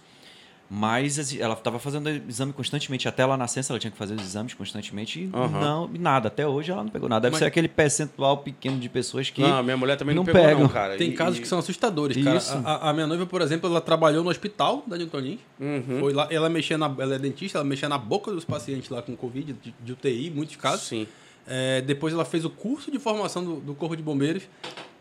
Mas ela estava fazendo exame constantemente. Até ela nascença, ela tinha que fazer os exames constantemente e Aham. não, nada. Até hoje ela não pegou nada. Deve Mas- ser aquele percentual pequeno de pessoas que. Não, minha mulher também não, não pegou, pegam. não, cara. Tem E- casos e- que são assustadores, cara. Isso. A, a- a minha noiva, por exemplo, ela trabalhou no hospital da Newton Lins. Uhum. Foi lá, ela mexia na, ela é dentista, ela mexia na boca dos pacientes lá com Covid, de, de UTI, muitos casos. Sim. É, depois ela fez o curso de formação do, do Corpo de Bombeiros,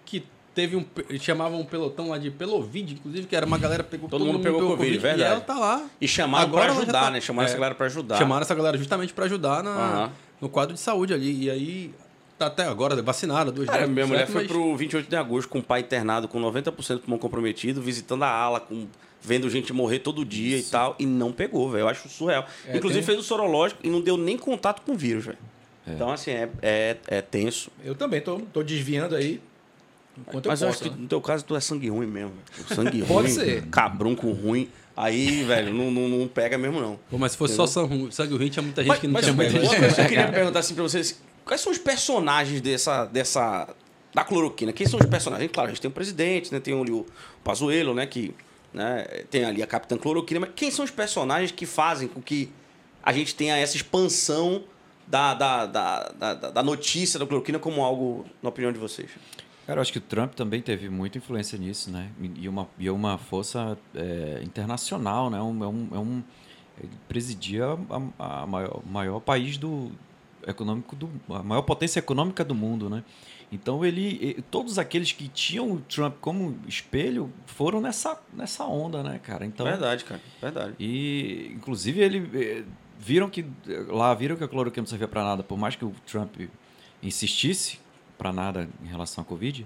que teve um. Eles chamavam um pelotão lá de Pelovid, inclusive, que era uma galera que pegou Todo mundo pegou Covid, E verdade. ela tá lá. E chamaram Agora pra ela já ajudar, tá- né? Chamaram é, essa galera pra ajudar. Chamaram essa galera justamente para ajudar na, Aham. no quadro de saúde ali. E aí, tá até agora vacinada, duas Cara, minha mulher certo? foi Mas- pro 28 de agosto com o pai internado com 90% do pulmão comprometido, visitando a ala, com, vendo gente morrer todo dia e tal, e não pegou, velho. Eu acho surreal. É, Inclusive tem- fez o sorológico e não deu nem contato com o vírus, velho. Então, assim, é, é, é tenso. Eu também tô, tô desviando aí. Enquanto Mas eu eu posso. acho que né? no teu caso tu é sangue ruim mesmo. Sangue Pode ruim, ser. cabrunco ruim. Aí, velho, não, não, não pega mesmo, não. Pô, mas se fosse só sangue, ruim, tinha muita gente Mas, que não mas tinha coisa que eu queria perguntar assim pra vocês: quais são os personagens dessa. dessa da cloroquina? Quem são os personagens? Claro, a gente tem o presidente, né? Tem ali o Pazuello, né? Que né? tem ali a Capitã Cloroquina, mas quem são os personagens que fazem com que a gente tenha essa expansão da, da, da, da, da notícia da cloroquina como algo, na opinião de vocês? Cara, eu acho que o Trump também teve muita influência nisso, né? E uma, e uma força é, internacional, né? Um, é um, é um, ele presidia a, a maior, maior país do econômico do a maior potência econômica do mundo, né? Então ele, todos aqueles que tinham o Trump como espelho foram nessa, nessa onda, né, cara? Então verdade, cara. Verdade. e, inclusive, ele eh, viram que lá viram que a cloroquina não servia para nada, por mais que o Trump insistisse para nada em relação à Covid,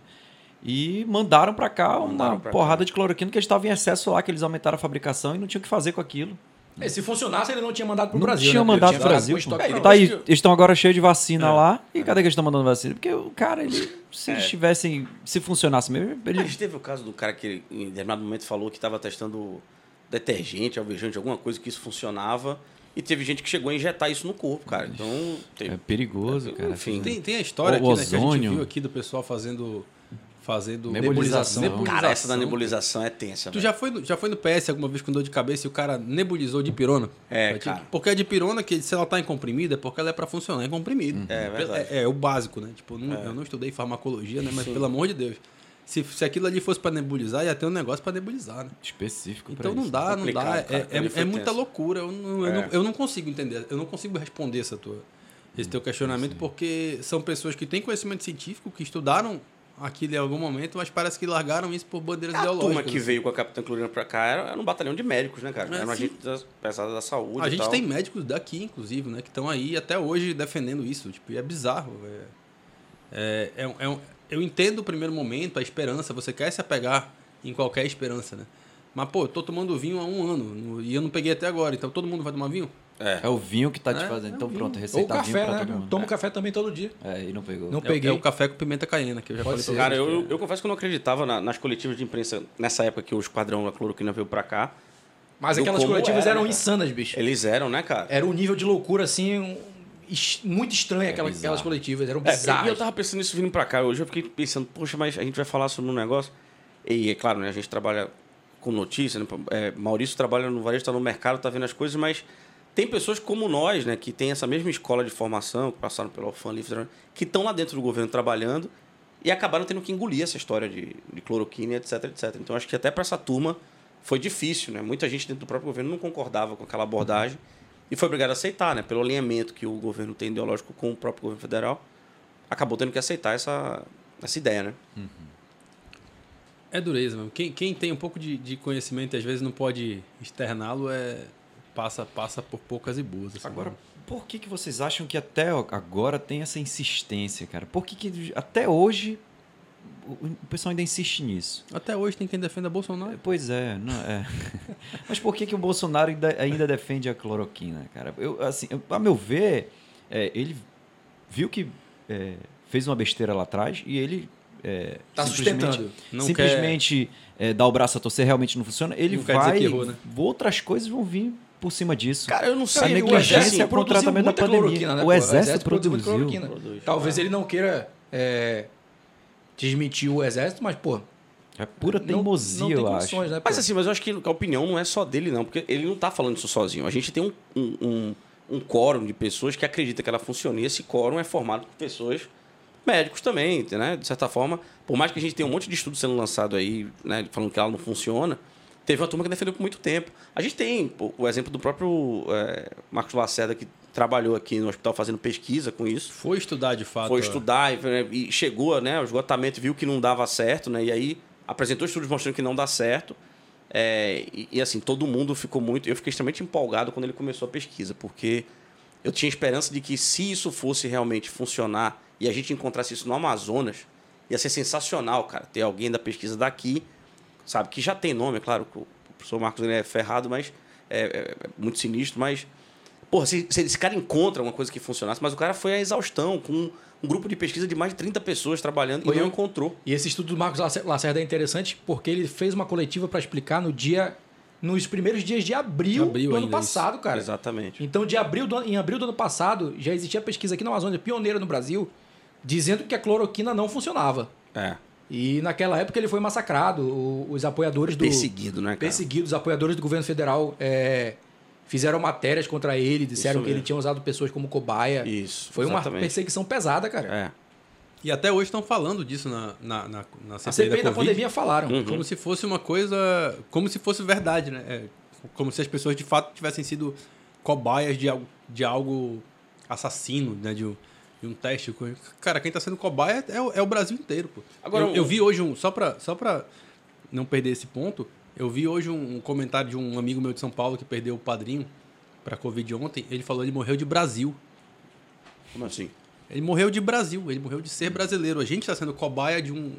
e mandaram para cá Mandaram uma pra porrada cá. de cloroquina que estava em excesso lá, que eles aumentaram a fabricação e não tinham o que fazer com aquilo. É, se funcionasse, ele não tinha mandado pro não Brasil. tinham né? Mandado tinha pro ficado Brasil. É, Tá aí, eles estão agora cheios de vacina lá. E cadê que eles estão mandando vacina? Porque o cara, ele, se eles tivessem, se funcionasse mesmo, A ele gente teve o caso do cara que em determinado momento falou que estava testando detergente, alvejante, alguma coisa que isso funcionava. E teve gente que chegou a injetar isso no corpo, cara. Então, teve, é perigoso, cara. Enfim. Tem, tem a história O aqui, né, que a gente viu aqui do pessoal fazendo. Fazendo Nebulização. Cara, essa da nebulização é tensa. Tu já foi, no, já foi no PS alguma vez com dor de cabeça e o cara nebulizou de pirona? É, cara. Porque a de pirona, que se ela tá em comprimido, é porque ela é pra funcionar em comprimido. É, verdade. É, é o básico, né? Tipo, não- eu não estudei farmacologia, né? Mas pelo amor de Deus. Se, se aquilo ali fosse pra nebulizar, ia ter um negócio pra nebulizar, né? Específico Então não dá, não dá. É, cara. é, foi é muita loucura. Eu não, eu, É. não, eu não consigo entender. Eu não consigo responder essa tua, esse teu questionamento, porque são pessoas que têm conhecimento científico, que estudaram aquilo em algum momento, mas parece que largaram isso por bandeiras A ideológicas. turma que assim. veio com a Capitã Clorina pra cá era, era um batalhão de médicos, né, cara? É, era uma sim. gente da, pesada da saúde A gente tal. tem médicos daqui, inclusive, né? Que estão aí até hoje defendendo isso. Tipo, e é bizarro. É, é, é um- é um- eu entendo o primeiro momento, a esperança. Você quer se apegar em qualquer esperança, né? Mas, pô, eu tô tomando vinho há um ano no- e eu não peguei até agora. Então todo mundo vai tomar vinho? É. É o vinho que tá te É, fazendo. é Então o pronto, Ou receita vinho café, pra né? todo mundo. Tomo café também todo dia. É, e não pegou. Não É, peguei. é o café com pimenta caiena, que eu já Pode falei ser. Cara, eu, eu confesso que eu não acreditava na- nas coletivas de imprensa nessa época que o esquadrão da cloroquina veio pra cá. Mas aquelas coletivas era, eram né, cara? insanas, bicho. Eles eram, né, cara? Era um nível de loucura, assim, muito estranho aquelas, bizarro. aquelas coletivas. Eram É, bizarras. e eu tava pensando nisso vindo pra cá. Hoje eu fiquei pensando, poxa, mas a gente vai falar sobre um negócio. E é claro, né, a gente trabalha com notícia, né? É, Maurício trabalha no varejo, tá no mercado, tá vendo as coisas, mas tem pessoas como nós, né, que tem essa mesma escola de formação, que passaram UFAM, fizeram- que estão lá dentro do governo trabalhando e acabaram tendo que engolir essa história de, de cloroquina, etc, etc. Então acho que até para essa turma foi difícil, né? Muita gente dentro do próprio governo não concordava com aquela abordagem e foi obrigado a aceitar, né? Pelo alinhamento que o governo tem ideológico com o próprio governo federal, acabou tendo que aceitar essa, essa ideia, né? É dureza mesmo. Quem, quem tem um pouco de, de conhecimento e às vezes não pode externá-lo é passa passa por poucas e boas. assim. Agora, por que, que vocês acham que até agora tem essa insistência, cara? Por que, que até hoje o o pessoal ainda insiste nisso? até hoje tem quem defenda Bolsonaro. Pois é, não, é. Mas por que, que o Bolsonaro ainda, ainda defende a cloroquina, cara? Eu, assim, eu- a meu ver, é, ele viu que é, fez uma besteira lá atrás e ele é, Tá simplesmente- simplesmente é, dar o braço a torcer realmente não funciona. Ele Não quer vai, errou, né? outras coisas vão vir por cima disso. Cara, eu não a sei. o negligência exército com o produziu tratamento da pandemia. cloroquina, né, O exército produziu muita produziu. cloroquina. Produz. Talvez ele não queira é, desmentir o exército, mas, pô, É pura não, teimosia, não tem eu condições, acho. né? Mas assim, mas eu acho que a opinião não é só dele, não, porque ele não tá falando isso sozinho. A gente tem um, um, um, um quórum de pessoas que acredita que ela funciona. E esse quórum é formado por pessoas médicos também, né? De certa forma, por mais que a gente tenha um monte de estudo sendo lançado aí, né, falando que ela não funciona, teve uma turma que defendeu por muito tempo. A gente tem pô, o exemplo do próprio é, Marcos Lacerda, que trabalhou aqui no hospital fazendo pesquisa com isso. Foi estudar de fato. Foi a- estudar e, né, e chegou né, ao esgotamento, viu que não dava certo, né? E aí apresentou estudos mostrando que não dá certo. É, e, e, assim, todo mundo ficou muito. Eu fiquei extremamente empolgado quando ele começou a pesquisa, porque eu tinha esperança de que se isso fosse realmente funcionar e a gente encontrasse isso no Amazonas, ia ser sensacional, cara. Ter alguém da pesquisa daqui, sabe, que já tem nome, é claro, o professor Marcos ele é ferrado, mas é, é- é muito sinistro, mas. Porra, se, se esse cara encontra uma coisa que funcionasse, mas o cara foi à exaustão, com um grupo de pesquisa de mais de 30 pessoas trabalhando Foi e não eu. encontrou. E esse estudo do Marcos Lacer- Lacerda é interessante porque ele fez uma coletiva para explicar no dia, nos primeiros dias de abril, Abril do ano passado, cara. Exatamente. Então, de abril do, em abril do ano passado, já existia pesquisa aqui na Amazônia, pioneira no Brasil, dizendo que a cloroquina não funcionava. É. E naquela época ele foi massacrado. o- os apoiadores do. Perseguido, né, cara? Perseguido. Os apoiadores do governo federal é, fizeram matérias contra ele, disseram que ele tinha usado pessoas como cobaia. Isso. Foi uma exatamente. perseguição pesada, cara. É. E até hoje estão falando disso na, na, na, na A CPI, CPI da, Covid, pandemia falaram. Uhum. Como se fosse uma coisa. Como se fosse verdade, né? É, como se as pessoas de fato tivessem sido cobaias de algo, de algo assassino, né? De um, de um teste. com- Cara, quem tá sendo cobaia é, o- é o Brasil inteiro, pô. Agora, eu, eu vi hoje um. Só pra, só pra não perder esse ponto, eu vi hoje um, um comentário de um amigo meu de São Paulo que perdeu o padrinho pra Covid ontem. Ele falou que ele morreu de Brasil. Como assim? Ele morreu de Brasil, ele morreu de ser brasileiro. A gente está sendo cobaia de um,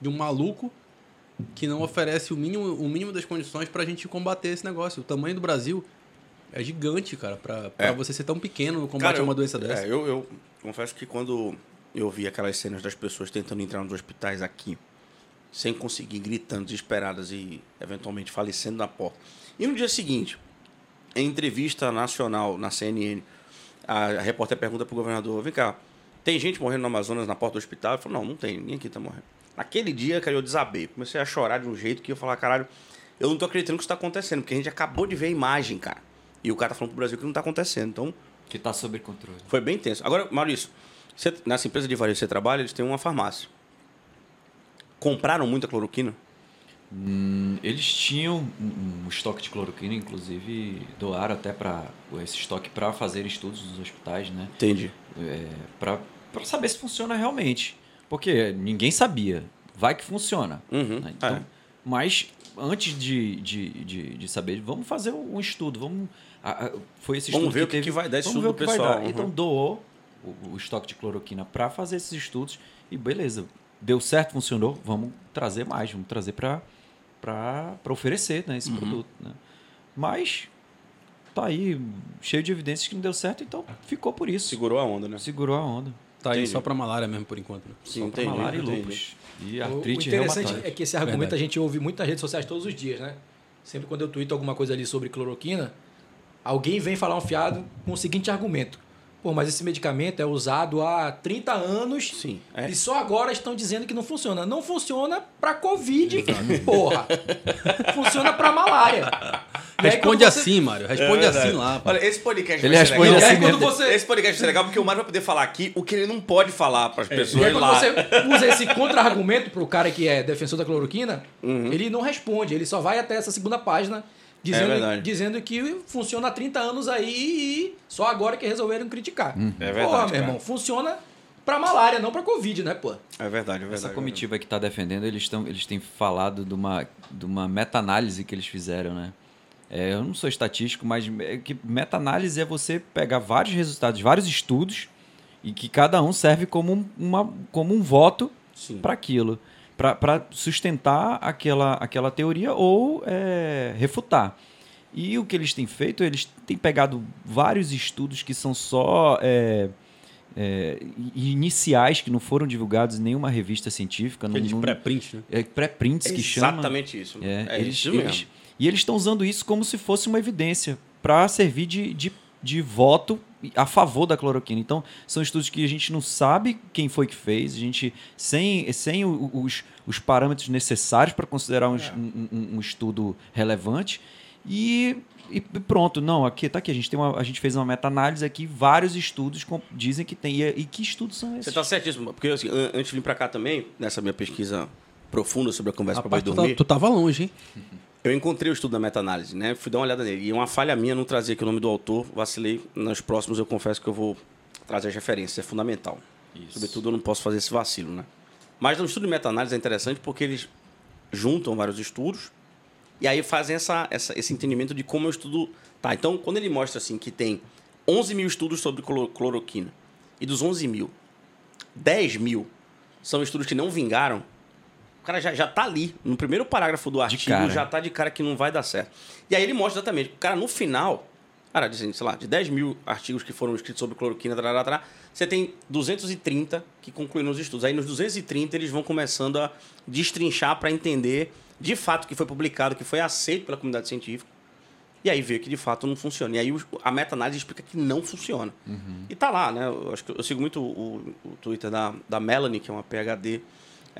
de um maluco que não oferece o mínimo, o mínimo das condições para a gente combater esse negócio. O tamanho do Brasil é gigante, cara, para É. você ser tão pequeno no combate a uma doença dessa. É, eu, eu confesso que quando eu vi aquelas cenas das pessoas tentando entrar nos hospitais aqui, sem conseguir, gritando, desesperadas e eventualmente falecendo na porta. E no dia seguinte, em entrevista nacional na CNN, a, a repórter pergunta pro governador: vem cá, tem gente morrendo no Amazonas na porta do hospital? Ele falou: não, não tem, ninguém aqui tá morrendo. Naquele dia, cara, eu desabei. Comecei a chorar de um jeito que eu falar, caralho, eu não tô acreditando que isso tá acontecendo, porque a gente acabou de ver a imagem, cara. E o cara tá falando pro Brasil que não tá acontecendo. Então, Que tá sob controle. foi bem tenso. Agora, Maurício, você, nessa empresa de varejo que você trabalha, eles têm uma farmácia. compraram muita cloroquina? Hum, Eles tinham um, estoque de cloroquina, inclusive doaram até para esse estoque para fazer estudos nos hospitais, né? Entendi. É, para saber se funciona realmente. Porque ninguém sabia. Vai que funciona. Uhum, né? Então, é. Mas antes de, de, de, de saber, vamos fazer um estudo. Vamos, a- a- foi esse Vamos estudo ver o que que teve. que vai dar esse vamos estudo do que pessoal, dar. uhum. Então doou o, o estoque de cloroquina para fazer esses estudos e beleza. Deu certo, funcionou. Vamos trazer mais, vamos trazer para para oferecer né, Uhum. esse produto. Né? Mas tá aí, cheio de evidências que não deu certo, então ficou por isso. Segurou a onda, né? Segurou a onda. Tá aí Entendi. só pra malária mesmo, por enquanto. né? Sim, Só pra entendi, malária e entendi. E O- artrite o interessante reumatoide. é que esse argumento Verdade. a gente ouve muito nas redes sociais todos os dias, né? Sempre quando eu tuito alguma coisa ali sobre cloroquina, alguém vem falar um fiado com o seguinte argumento. Pô, mas esse medicamento é usado há 30 anos Sim, é. e só agora estão dizendo que não funciona. Não funciona pra Covid, porra. funciona pra malária. Aí, Responde quando você- assim, Mário. Responde É assim lá. pô. Olha, esse podcast Ele vai ser responde legal. Assim quando você... Esse podcast vai ser legal porque o Mário vai poder falar aqui o que ele não pode falar para as E pessoas aí, quando lá. você usa esse contra-argumento pro cara que é defensor da cloroquina, Uhum. ele não responde, ele só vai até essa segunda página É dizendo, verdade. dizendo que funciona há 30 anos aí e só agora que resolveram criticar. É verdade, Porra, meu cara. irmão, funciona pra malária, não pra Covid, né, pô? É verdade, é verdade. Essa comitiva que está defendendo, eles, tão, eles têm falado de uma, de uma meta-análise que eles fizeram, né? É, eu não sou estatístico, mas é que meta-análise é você pegar vários resultados, vários estudos, e que cada um serve como um, uma, como um voto Sim. para aquilo, para sustentar aquela, aquela teoria ou é, refutar. E o que eles têm feito, eles têm pegado vários estudos que são só é, é, iniciais, que não foram divulgados em nenhuma revista científica. não- não- pré-print, né? é, pré-prints que chamam. Exatamente isso. É, É, eles, isso mesmo. eles- e eles estão usando isso como se fosse uma evidência para servir de, de, de voto a favor da cloroquina. Então, são estudos que a gente não sabe quem foi que fez, a gente sem, sem os, os parâmetros necessários para considerar um, es- um- um- um estudo relevante. E, e pronto, não, aqui tá aqui, a gente, tem uma, a gente fez uma meta-análise aqui, vários estudos com- dizem que tem. E, e que estudos são esses? Você tá certíssimo. Porque assim, an- antes de vir pra cá também, nessa minha pesquisa profunda sobre a conversa para boi tu, tá- dormir, tu tava longe, hein? eu encontrei o estudo da meta-análise, né? Fui dar uma olhada nele. E uma falha minha não trazer aqui o nome do autor, vacilei. Nos próximos eu confesso que eu vou trazer as referências, é fundamental. Isso. Sobretudo eu não posso fazer esse vacilo, né? Mas no estudo de meta-análise é interessante porque eles juntam vários estudos e aí fazem essa, essa- esse entendimento de como o estudo tá. Então, quando ele mostra assim que tem 11 mil estudos sobre cloro- cloroquina e dos 11 mil, 10 mil são estudos que não vingaram, cara já, já tá ali. No primeiro parágrafo do artigo, já tá de cara que não vai dar certo. E aí ele mostra exatamente. O cara, no final, cara, dizendo, sei lá, de 10 mil artigos que foram escritos sobre cloroquina, tarará, tarará, você tem 230 que concluíram os estudos. Aí nos 230 eles vão começando a destrinchar para entender de fato que foi publicado, que foi aceito pela comunidade científica. E aí vê que de fato não funciona. E aí a meta-análise explica que não funciona. E tá lá, né? Eu, acho que eu sigo muito o, o Twitter da, da Melanie, que é uma PhD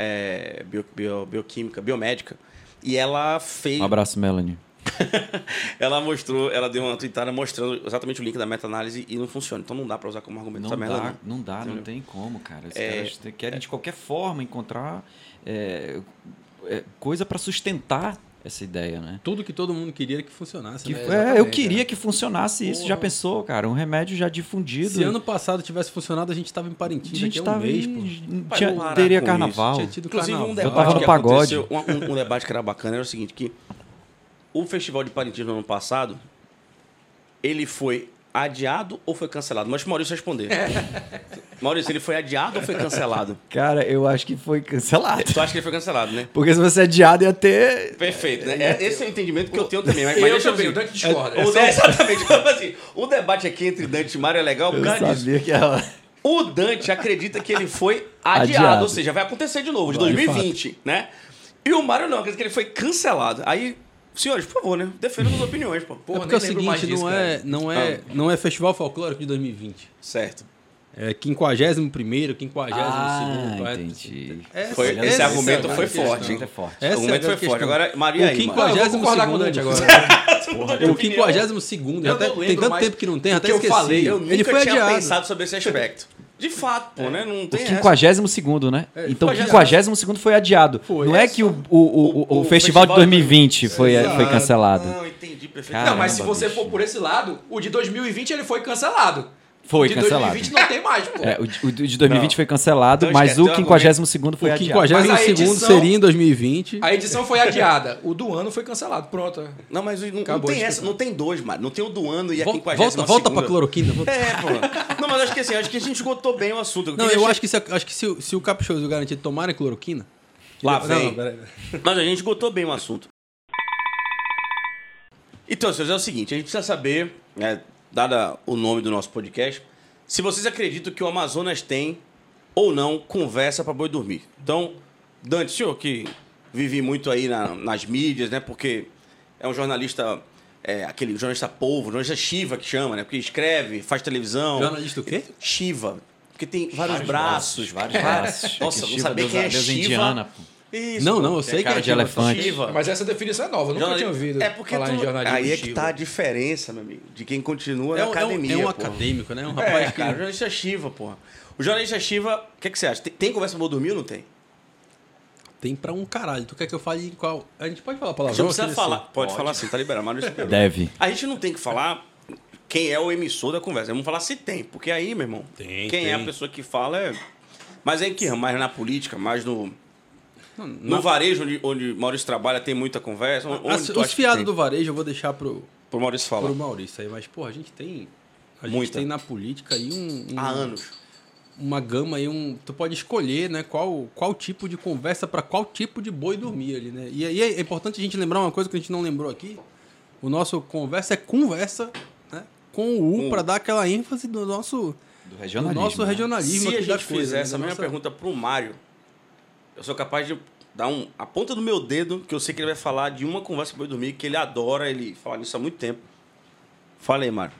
é, bio- bio- bioquímica, biomédica. E ela fez. Um abraço, Melanie. Ela mostrou, ela deu uma tweetada mostrando exatamente o link da meta-análise e não funciona. Então não dá para usar como argumento Não essa dá, Melanie. não dá, não Entendeu? tem como, cara. Os É, caras querem de qualquer forma encontrar é, é, coisa para sustentar essa ideia, né? Tudo que todo mundo queria que funcionasse. Que, né? é, eu queria é. que funcionasse isso. Porra. Já pensou, cara? Um remédio já difundido. Se ano passado tivesse funcionado, a gente tava em a Parintins gente daqui a um mês, pô. tinha- teria carnaval. Tinha tido Inclusive, um carnaval. debate tava no que pagode. aconteceu, um, um- um debate que era bacana era o seguinte, que o Festival de Parintins no ano passado, ele foi adiado ou foi cancelado? Mas o Maurício responder. Maurício, ele foi adiado ou foi cancelado? Cara, eu acho que foi cancelado. Tu acha que ele foi cancelado, né? Porque se você é adiado, ia ter. Perfeito, né? É- Esse é o entendimento que eu tenho também. Mas, Eu mas deixa eu também, ver. o Dante discorda. O, é, exatamente. Tipo assim, o debate aqui entre Dante e Mário é legal por causa disso. que ela. O Dante acredita que ele foi adiado, Adiado. ou seja, vai acontecer de novo, de Vai, de 2020, né? E o Mário não, acredita que ele foi cancelado. Aí, senhores, por favor, né? Defendam as opiniões, pô. Porra, é porque é o seguinte, disso, não, é, não, é, não é Festival Folclórico de 2020. Certo. É 51º, 52º. Ah, é- entendi. Essa- Foi- essa esse é argumento foi questão. forte, hein? É forte. Essa o argumento é foi grande forte. questão. Agora, Maria aí, O Mário. Ah, eu vou concordar com o 52º Dante agora. O 52 Eu até, não tem tanto tempo que não tem, até que eu esqueci. falei, Eu nunca Ele foi tinha adiado. pensado sobre esse aspecto. De fato, pô, né? Não O tem essa. 52 né? então o 52º. 52 foi adiado. Foi. Não é que o, o, o, o, O- o festival de festival de 2020 foi, Exato. foi cancelado. Não, entendi perfeitamente. Caramba, não, mas se você bicho. for por esse lado, o de 2020 ele foi cancelado. Foi o de cancelado. 2020 não tem mais, pô. É, o, de- o de 2020 Não. foi cancelado, Não mas o tem um 52 foi O adiado. 52 a edição- seria em 2020. A edição foi adiada. O do ano foi cancelado. Pronto. Não, mas não, não tem essa, não tem dois, mano. Não tem o do ano e a Volta, 52 volta, volta pra cloroquina. volta. É, pô. Não, mas acho que assim, acho que a gente esgotou bem o assunto. Não, queria eu che- acho que, se, acho que se, o- se o Caprichoso e o Garantido tomarem cloroquina. Lá Não, vem. não, peraí. Mas a gente esgotou bem o assunto. Então, senhores, é o seguinte, a gente precisa saber, né, dada o nome do nosso podcast, se vocês acreditam que o Amazonas tem ou não conversa para boi dormir. Então, Dante, senhor que vive muito aí na- nas mídias, né? Porque é um jornalista, é, aquele jornalista polvo, jornalista Shiva que chama, né? Porque escreve, faz televisão. Jornalista o quê? Shiva. Porque tem vários, braços. vários braços. Nossa, não sabia quem é Shiva. indiana, pô. Isso, Não, não, eu sei que cara é de Shiva. elefante. Mas essa definição é nova. Eu nunca tinha ouvido É porque falar tu em jornalismo. aí é que tá a diferença, meu amigo, de quem continua É na um, é um- academia. é um pô. acadêmico, né? Um É, rapaz que. cara, o jornalista Shiva, porra. O jornalista Shiva, o que, é que você acha? Tem, tem conversa pra dormir ou não tem? Tem pra um caralho. Tu quer que eu fale em qual? A gente pode falar A palavrão? não precisa falar. nesse- Pode, falar assim, tá liberado. Mas não preocupe. Deve. A gente não tem que falar quem é o emissor da conversa. Vamos falar se tem, porque aí, meu irmão, Tem, quem é a tem. pessoa que fala é. Mas é em que? Mais na política, mais no. Não, No na- varejo, onde, onde Maurício trabalha, tem muita conversa. Onde As- tu os acha que fiados do varejo eu vou deixar pro, Pro Maurício falar. pro Maurício aí, mas, pô, a gente tem. A gente Muita. tem na política aí um, um- Há anos. uma gama aí, um. Tu pode escolher, né, qual, qual tipo de conversa pra qual tipo de boi dormir ali, né? E aí é importante a gente lembrar uma coisa que a gente não lembrou aqui. O nosso conversa é conversa, né? Com o U Com- pra dar aquela ênfase do nosso, Do do regionalismo. nosso né? regionalismo Se a gente fizer né, essa da mesma nossa- pergunta pro Mário, eu sou capaz de dar um, a ponta do meu dedo, que eu sei que ele vai falar de uma conversa para dormir, que ele adora, ele fala nisso há muito tempo. Fala aí, Mário.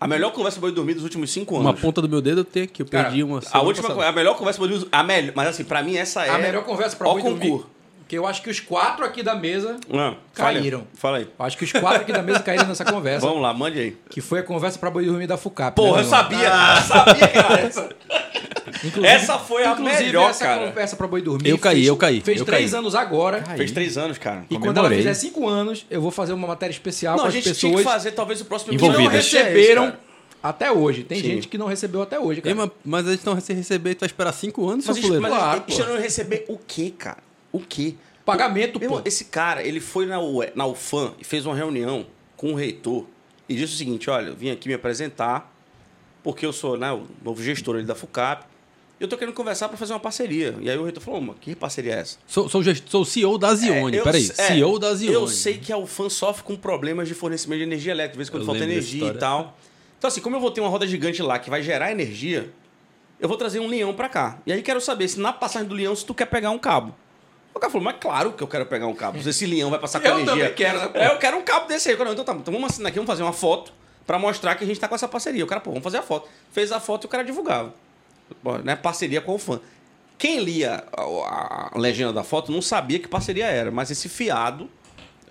A melhor conversa para dormir dos últimos cinco anos. Uma ponta do meu dedo eu tenho aqui, eu Cara, perdi uma. A última, passada. a melhor conversa para dormir, a melhor, mas assim, para mim essa é A melhor conversa pra boi dormir. concurso. Porque eu acho que os quatro aqui da mesa Ah, fala aí. caíram. Fala aí. Eu acho que os quatro aqui da mesa caíram nessa conversa. Vamos lá, mande aí. Que foi a conversa pra boi dormir da FUCAP. Porra, né, eu irmão? sabia, cara, eu sabia que era essa. Inclusive- Essa foi a inclusive, melhor, essa cara. conversa pra boi dormir. Eu caí, fez- eu caí, Fez eu três caí. anos agora. Caí. Fez três anos, cara. E quando ela fizer cinco anos, eu vou fazer uma matéria especial Não, com a as gente tinha que pessoas fazer talvez o próximo não episódio. receberam É cara. até hoje. Tem Sim. gente que não recebeu até hoje, cara. Ei, mas, eles estão sem receber, tu vai esperar cinco anos, Mas, seu fuleiro? mas Claro, eu não receber o quê, cara? O quê? Pagamento, Meu pô. esse cara, ele foi na, UE na UFAM e fez uma reunião com o reitor e disse o seguinte, olha, eu vim aqui me apresentar porque eu sou né, o novo gestor ali da FUCAP e eu tô querendo conversar para fazer uma parceria. E aí o reitor falou, mas que parceria é essa? Sou, sou, sou o CEO da Zione, É, eu peraí. é, CEO da Zione. Eu sei que a UFAM sofre com problemas de fornecimento de energia elétrica, de vez em quando Eu falta energia e tal. Então, assim, como eu vou ter uma roda gigante lá que vai gerar energia, eu vou trazer um leão pra cá. E aí quero saber se na passagem do leão, se tu quer pegar um cabo. O cara falou, mas claro que eu quero pegar um cabo. Se esse leão vai passar com Eu energia. também quero, né? É, eu quero um cabo desse aí. Eu falei, Então tá, então vamos assinar aqui, vamos fazer uma foto pra mostrar que a gente tá com essa parceria. O cara, pô, vamos fazer a foto. Fez a foto e o cara divulgava. Né, parceria com o fã. Quem lia a, a legenda da foto não sabia que parceria era, mas esse fiado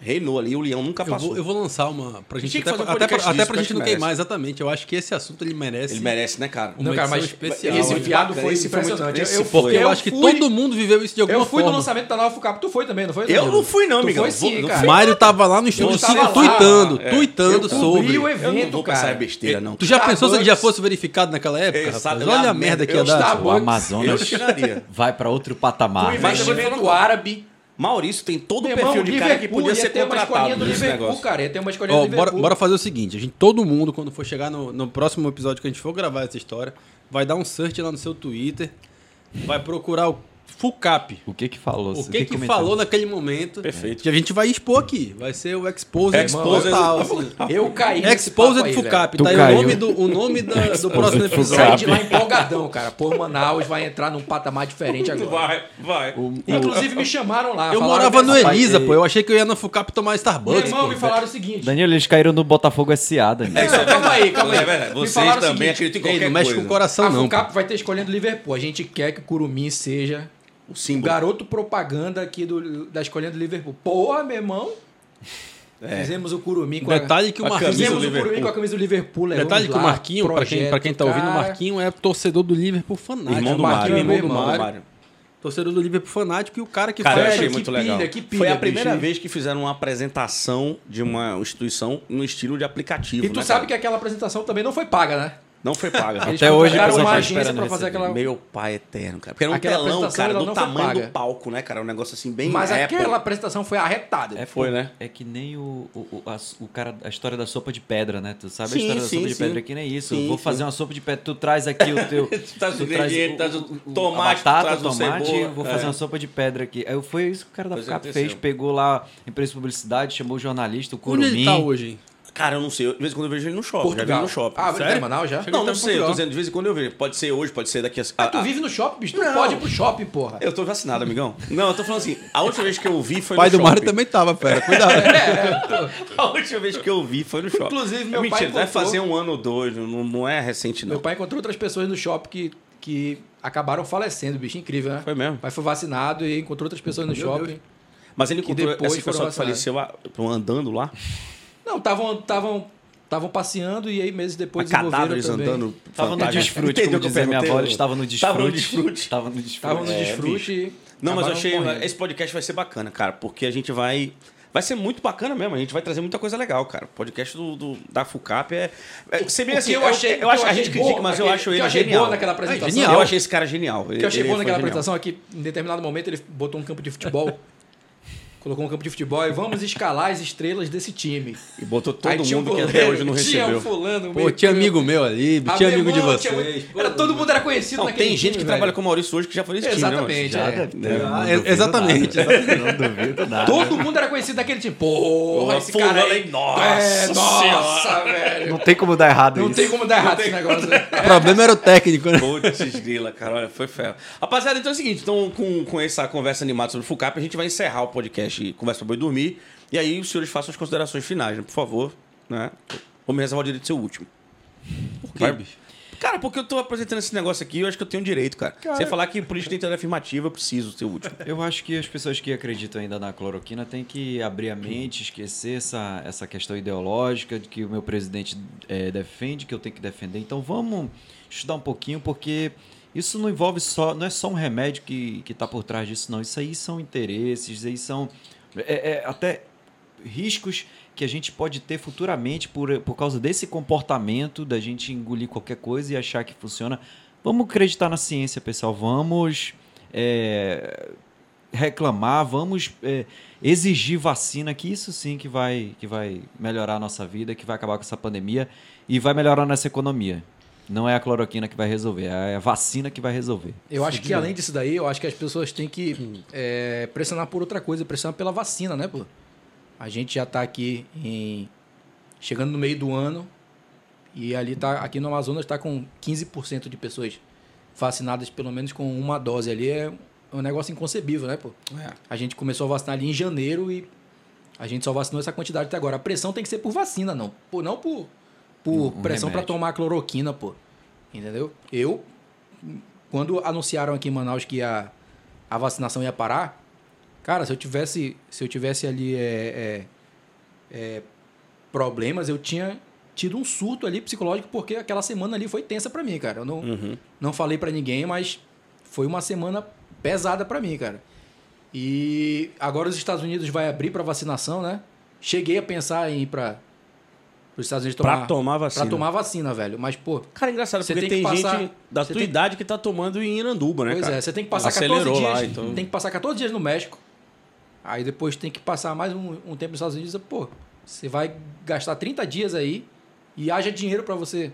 reinou ali, o leão nunca Eu passou. vou, eu vou lançar uma. Pra gente, até, um até, pra, podcast até disso, pra eu gente não merece. queimar, exatamente. Eu acho que esse assunto ele merece. Ele merece, né, cara? Uma Não, cara, mas especial. esse bacana, foi esse foi muito- impressionante. esse eu, foi. Porque eu, eu acho que todo mundo viveu isso de alguma Eu fui forma. no lançamento da nova FUCAP. Tu foi também, não foi? Eu não fui, não, tu amigão. Foi sim, cara. Mário tava lá no estúdio tava lá, tuitando, é. tuitando Eu sobre. o Eu não evento, vou cara. besteira, não. Tu já pensou se ele já fosse verificado naquela época? Eu Olha a merda que eu ia dar. O Amazonas Eu tiraria. vai pra outro patamar. Eu vou investimento árabe. Maurício tem todo o Meu perfil irmão, de cara que Liverpool, podia ia ser contratado do nesse Liverpool, negócio. cara. Ia ter uma escolinha Ó, do bora, Liverpool. bora fazer o seguinte, a gente, todo mundo, quando for chegar no, no próximo episódio que a gente for gravar essa história, vai dar um search lá no seu Twitter, vai procurar o FUCAP. O que que falou? O que que comentou? falou naquele momento. Perfeito. Que a gente vai expor aqui. Vai ser o Expose Exposed- total, assim. Eu caí nesse papo Exposed. FUCAP. Tá aí o nome do, o nome da- do próximo episódio. de lá empolgadão, cara. Pô, Manaus vai entrar num patamar diferente agora. Vai, vai. Inclusive me chamaram lá. Eu morava que no Elisa, pô. Eu achei que eu ia no FUCAP tomar Meu Starbucks, irmão pô. me falaram o seguinte. Danilo, eles caíram no Botafogo SA, Danilo. É, isso Não, calma aí, calma aí. É verdade. Vocês o também acreditam em qualquer não mexe coisa. com o coração, a não. FUCAP vai ter escolhendo Liverpool. A gente quer que o Curumim seja O símbolo. garoto propaganda aqui do, da escolhendo Liverpool. Porra, meu irmão. Fizemos o Curumim com Detalhe que o a Marquinhos... camisa Fizemos do o Curumim com a camisa do Liverpool. Detalhe que o lá, Marquinho, pra quem, pra quem tá ouvindo, o Marquinho é torcedor do Liverpool fanático. Irmão do Mário. é Irmão meu do irmão. Mário. Torcedor do Liverpool fanático e o cara que Cara, eu faz... achei que muito pilha, legal. que pilha, Foi a bicho. primeira vez que fizeram uma apresentação de uma instituição no estilo de aplicativo. E tu né, sabe cara? que aquela apresentação também não foi paga, né? Não foi paga. Eles Até hoje pessoal uma agência esperando pra fazer aquela... Meu pai eterno, cara. Porque era um Aquela telão, cara, do tamanho do palco, né, cara? Um negócio assim, bem Mas Apple. aquela apresentação foi arretada. É, foi, né? É que nem o, o, o, a, o cara, a história da sopa de pedra, né? Tu sabe Sim, a história da sim, sopa de sim. pedra que nem isso. Sim, Vou sim. fazer uma sopa de pedra, tu traz aqui o teu. Tu traz o ingrediente, traz o tomate, batata, tu traz o tomate, vou É. fazer uma sopa de pedra aqui. Aí foi isso que o cara da aconteceu. fez, pegou lá a empresa de publicidade, chamou o jornalista, o Onde Curumim. ele tá hoje? Cara, eu não sei. De vez em quando eu vejo ele no shopping. Já vi no shopping. Ah, tá em Manaus já? não, não sei. Eu tô Portugal. dizendo, de vez em quando eu vejo. Pode ser hoje, pode ser daqui a... Ah, tu vive no shopping, bicho? Tu Não. pode ir pro shopping, porra. Eu tô vacinado, amigão. Não, eu tô falando assim, a última vez que eu vi foi O pai no do Mário shopping. também tava, fera. Cuidado. É. A última vez que eu vi foi no shopping. Inclusive, meu mentira, pai deve encontrou- fazer um ano ou dois, não, não é recente, não. Meu pai encontrou outras pessoas no shopping que, que acabaram falecendo, bicho. Incrível, né? Foi mesmo? O pai foi vacinado e encontrou outras pessoas no Meu shopping. Deus. Mas ele que encontrou depois esse foram pessoal que faleceu andando lá? Não, estavam estavam estavam passeando e aí meses depois Mas cadáveres andando. Tava no desfrute, Entendeu como eu dizia minha avó, estavam no desfrute. Tava no desfrute. Tava no desfrute. Estavam no É, desfrute Não, mas eu achei. morrendo. Esse podcast vai ser bacana, cara, porque a gente vai. Vai ser muito bacana mesmo, a gente vai trazer muita coisa legal, cara. O podcast do, do- da FUCAP é. é você vê O assim, eu achei, eu acho, o que a gente achei critica, mas eu naquele- acho ele eu achei genial. bom naquela apresentação. genial. Eu achei esse cara genial. O que eu achei Ele bom naquela genial. apresentação é que, em determinado momento, ele botou um campo de futebol. colocou um campo de futebol e vamos escalar as estrelas desse time. E botou todo Aí tinha um mundo que até goleiro, hoje não Tinha um recebeu. fulano, Pô, tinha campo. amigo meu ali, tinha amigo de tinha vocês. muito- Era, todo mundo era conhecido Não, naquele tem gente time, que velho. trabalha com o Maurício hoje que já foi nesse Exatamente, time, né? é. Já- Não é- duvido exatamente. nada. Não duvido nada. Todo mundo era conhecido daquele time. Porra, esse cara fulano, aí. hein? Nossa é, nossa, velho. Não tem como dar errado Não isso. tem como dar errado esse negócio. O problema era o técnico, né? Putz, grila, cara, olha, foi ferro. Rapaziada, então é o seguinte, então com, com essa conversa animada sobre o FUCAP, a gente vai encerrar o podcast Conversa pra Boi Dormir, e aí os senhores façam as considerações finais, né, por favor, né? Vou me reservar o direito de ser o último. Por quê, bicho? Cara, porque eu tô apresentando esse negócio aqui, eu acho que eu tenho direito, cara. Você falar que política tem tarefa afirmativa, eu preciso ser o último. Eu acho que as pessoas que acreditam ainda na cloroquina têm que abrir a mente, esquecer essa, essa questão ideológica de que o meu presidente eh, defende, que eu tenho que defender. Então vamos estudar um pouquinho, porque isso não envolve só, não é só um remédio que está por trás disso, não. Isso aí são interesses, isso aí são é, é, até riscos que a gente pode ter futuramente por, por causa desse comportamento da gente engolir qualquer coisa e achar que funciona. Vamos acreditar na ciência, pessoal. Vamos é, reclamar, vamos é, exigir vacina, que isso sim que vai, que vai melhorar a nossa vida, que vai acabar com essa pandemia e vai melhorar nossa economia. Não é a cloroquina que vai resolver, é a vacina que vai resolver. Eu acho que além disso daí, eu acho que as pessoas têm que é, pressionar por outra coisa, pressionar pela vacina, né, pô? A gente já tá aqui em chegando no meio do ano e ali tá aqui no Amazonas tá com 15% de pessoas vacinadas pelo menos com uma dose ali é um negócio inconcebível, né, pô? A gente começou a vacinar ali em janeiro e a gente só vacinou essa quantidade até agora. A pressão tem que ser por vacina, não. Por, não por, por Um- um pressão para tomar cloroquina, pô. Entendeu? Eu, quando anunciaram aqui em Manaus que a, a vacinação ia parar, cara, se eu tivesse, se eu tivesse ali é, é, é, problemas, eu tinha tido um surto ali psicológico, porque aquela semana ali foi tensa para mim, cara. Eu não, Uhum. não falei para ninguém, mas foi uma semana pesada para mim, cara. E agora os Estados Unidos vai abrir para vacinação, né? Cheguei a pensar em ir para os Estados Unidos Pra tomar tomar vacina. Pra tomar vacina, velho. Mas pô, Cara, é engraçado, Você porque tem tem, que gente passar- da tua tem- idade que tá tomando em Iranduba, né, pois cara? é, você tem que passar Acelerou 14 dias. lá, então... Tem que passar 14 dias no México. Aí depois tem que passar mais um, um tempo nos Estados Unidos. Pô, você vai gastar 30 dias aí e haja dinheiro pra você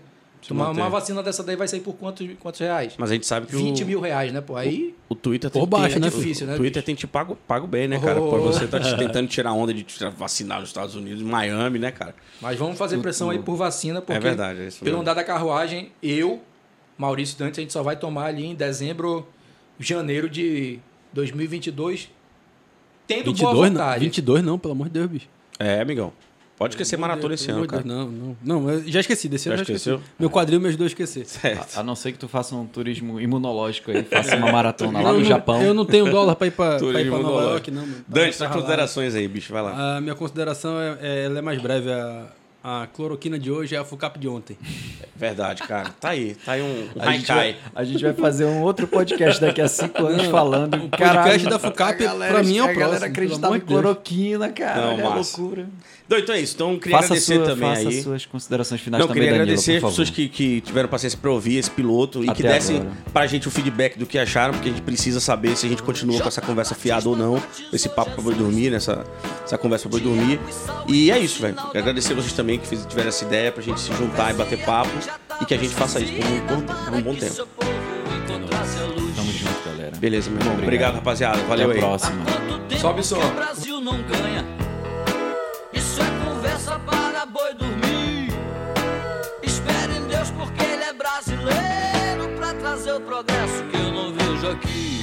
tomar manter. uma vacina dessa daí vai sair por quantos, quantos reais? Mas a gente sabe que 20 o, mil reais, né, pô? Aí o Twitter Por tem, baixo, tem, né, o difícil, né, Twitter tem te pago, pago bem, né, cara? Oh. Pô, você tá te tentando tirar onda de te vacinar nos Estados Unidos, em Miami, né, cara? Mas vamos fazer pressão aí por vacina, porque É verdade, é isso pelo andar da carruagem, eu, Maurício Dantes, a gente só vai tomar ali em dezembro, janeiro de 2022, tendo boa 22 não, vontade. 22 não, pelo amor de Deus, bicho. É, amigão. Pode esquecer maratona esse ano, cara. Não, não. Não, eu já esqueci. Desse Já ano eu já esqueci. esqueceu? Meu quadril me ajudou a esquecer. Certo. A não ser que tu faça um turismo imunológico aí, faça uma maratona lá no não- Japão. Eu não tenho dólar pra ir pra, pra, ir Turismo pra Nova. York, não. mano. Dante, Tá suas considerações aí, bicho. Vai lá. A minha consideração é, é- ela é mais breve. A, a cloroquina de hoje é a FUCAP de ontem. Verdade, cara. Tá aí. Tá aí um, um A gente, vai, a gente vai fazer um outro podcast daqui a cinco anos falando. o podcast da FUCAP, pra mim, é o A galera próximo, acreditava em cloroquina, cara. Não, a massa. loucura. Então, então é isso. Então, queria Faça, agradecer sua, também faça aí. suas considerações finais Não, também, queria Danilo, agradecer por as favor. pessoas que, que tiveram paciência pra ouvir esse piloto e que Até dessem agora. pra gente o feedback do que acharam, porque a gente precisa saber se a gente continua com essa conversa fiada ou não, esse papo pra boi dormir, nessa essa conversa pra boi dormir. E é isso, velho. Agradecer vocês também que tiveram essa ideia pra gente se juntar e bater papo e que a gente faça isso por um, por- por um bom tempo. Tamo junto, galera. Beleza, meu irmão. Obrigado. Obrigado, rapaziada. Valeu Até a aí. próxima. Sobe o som. O progresso que eu não vejo aqui.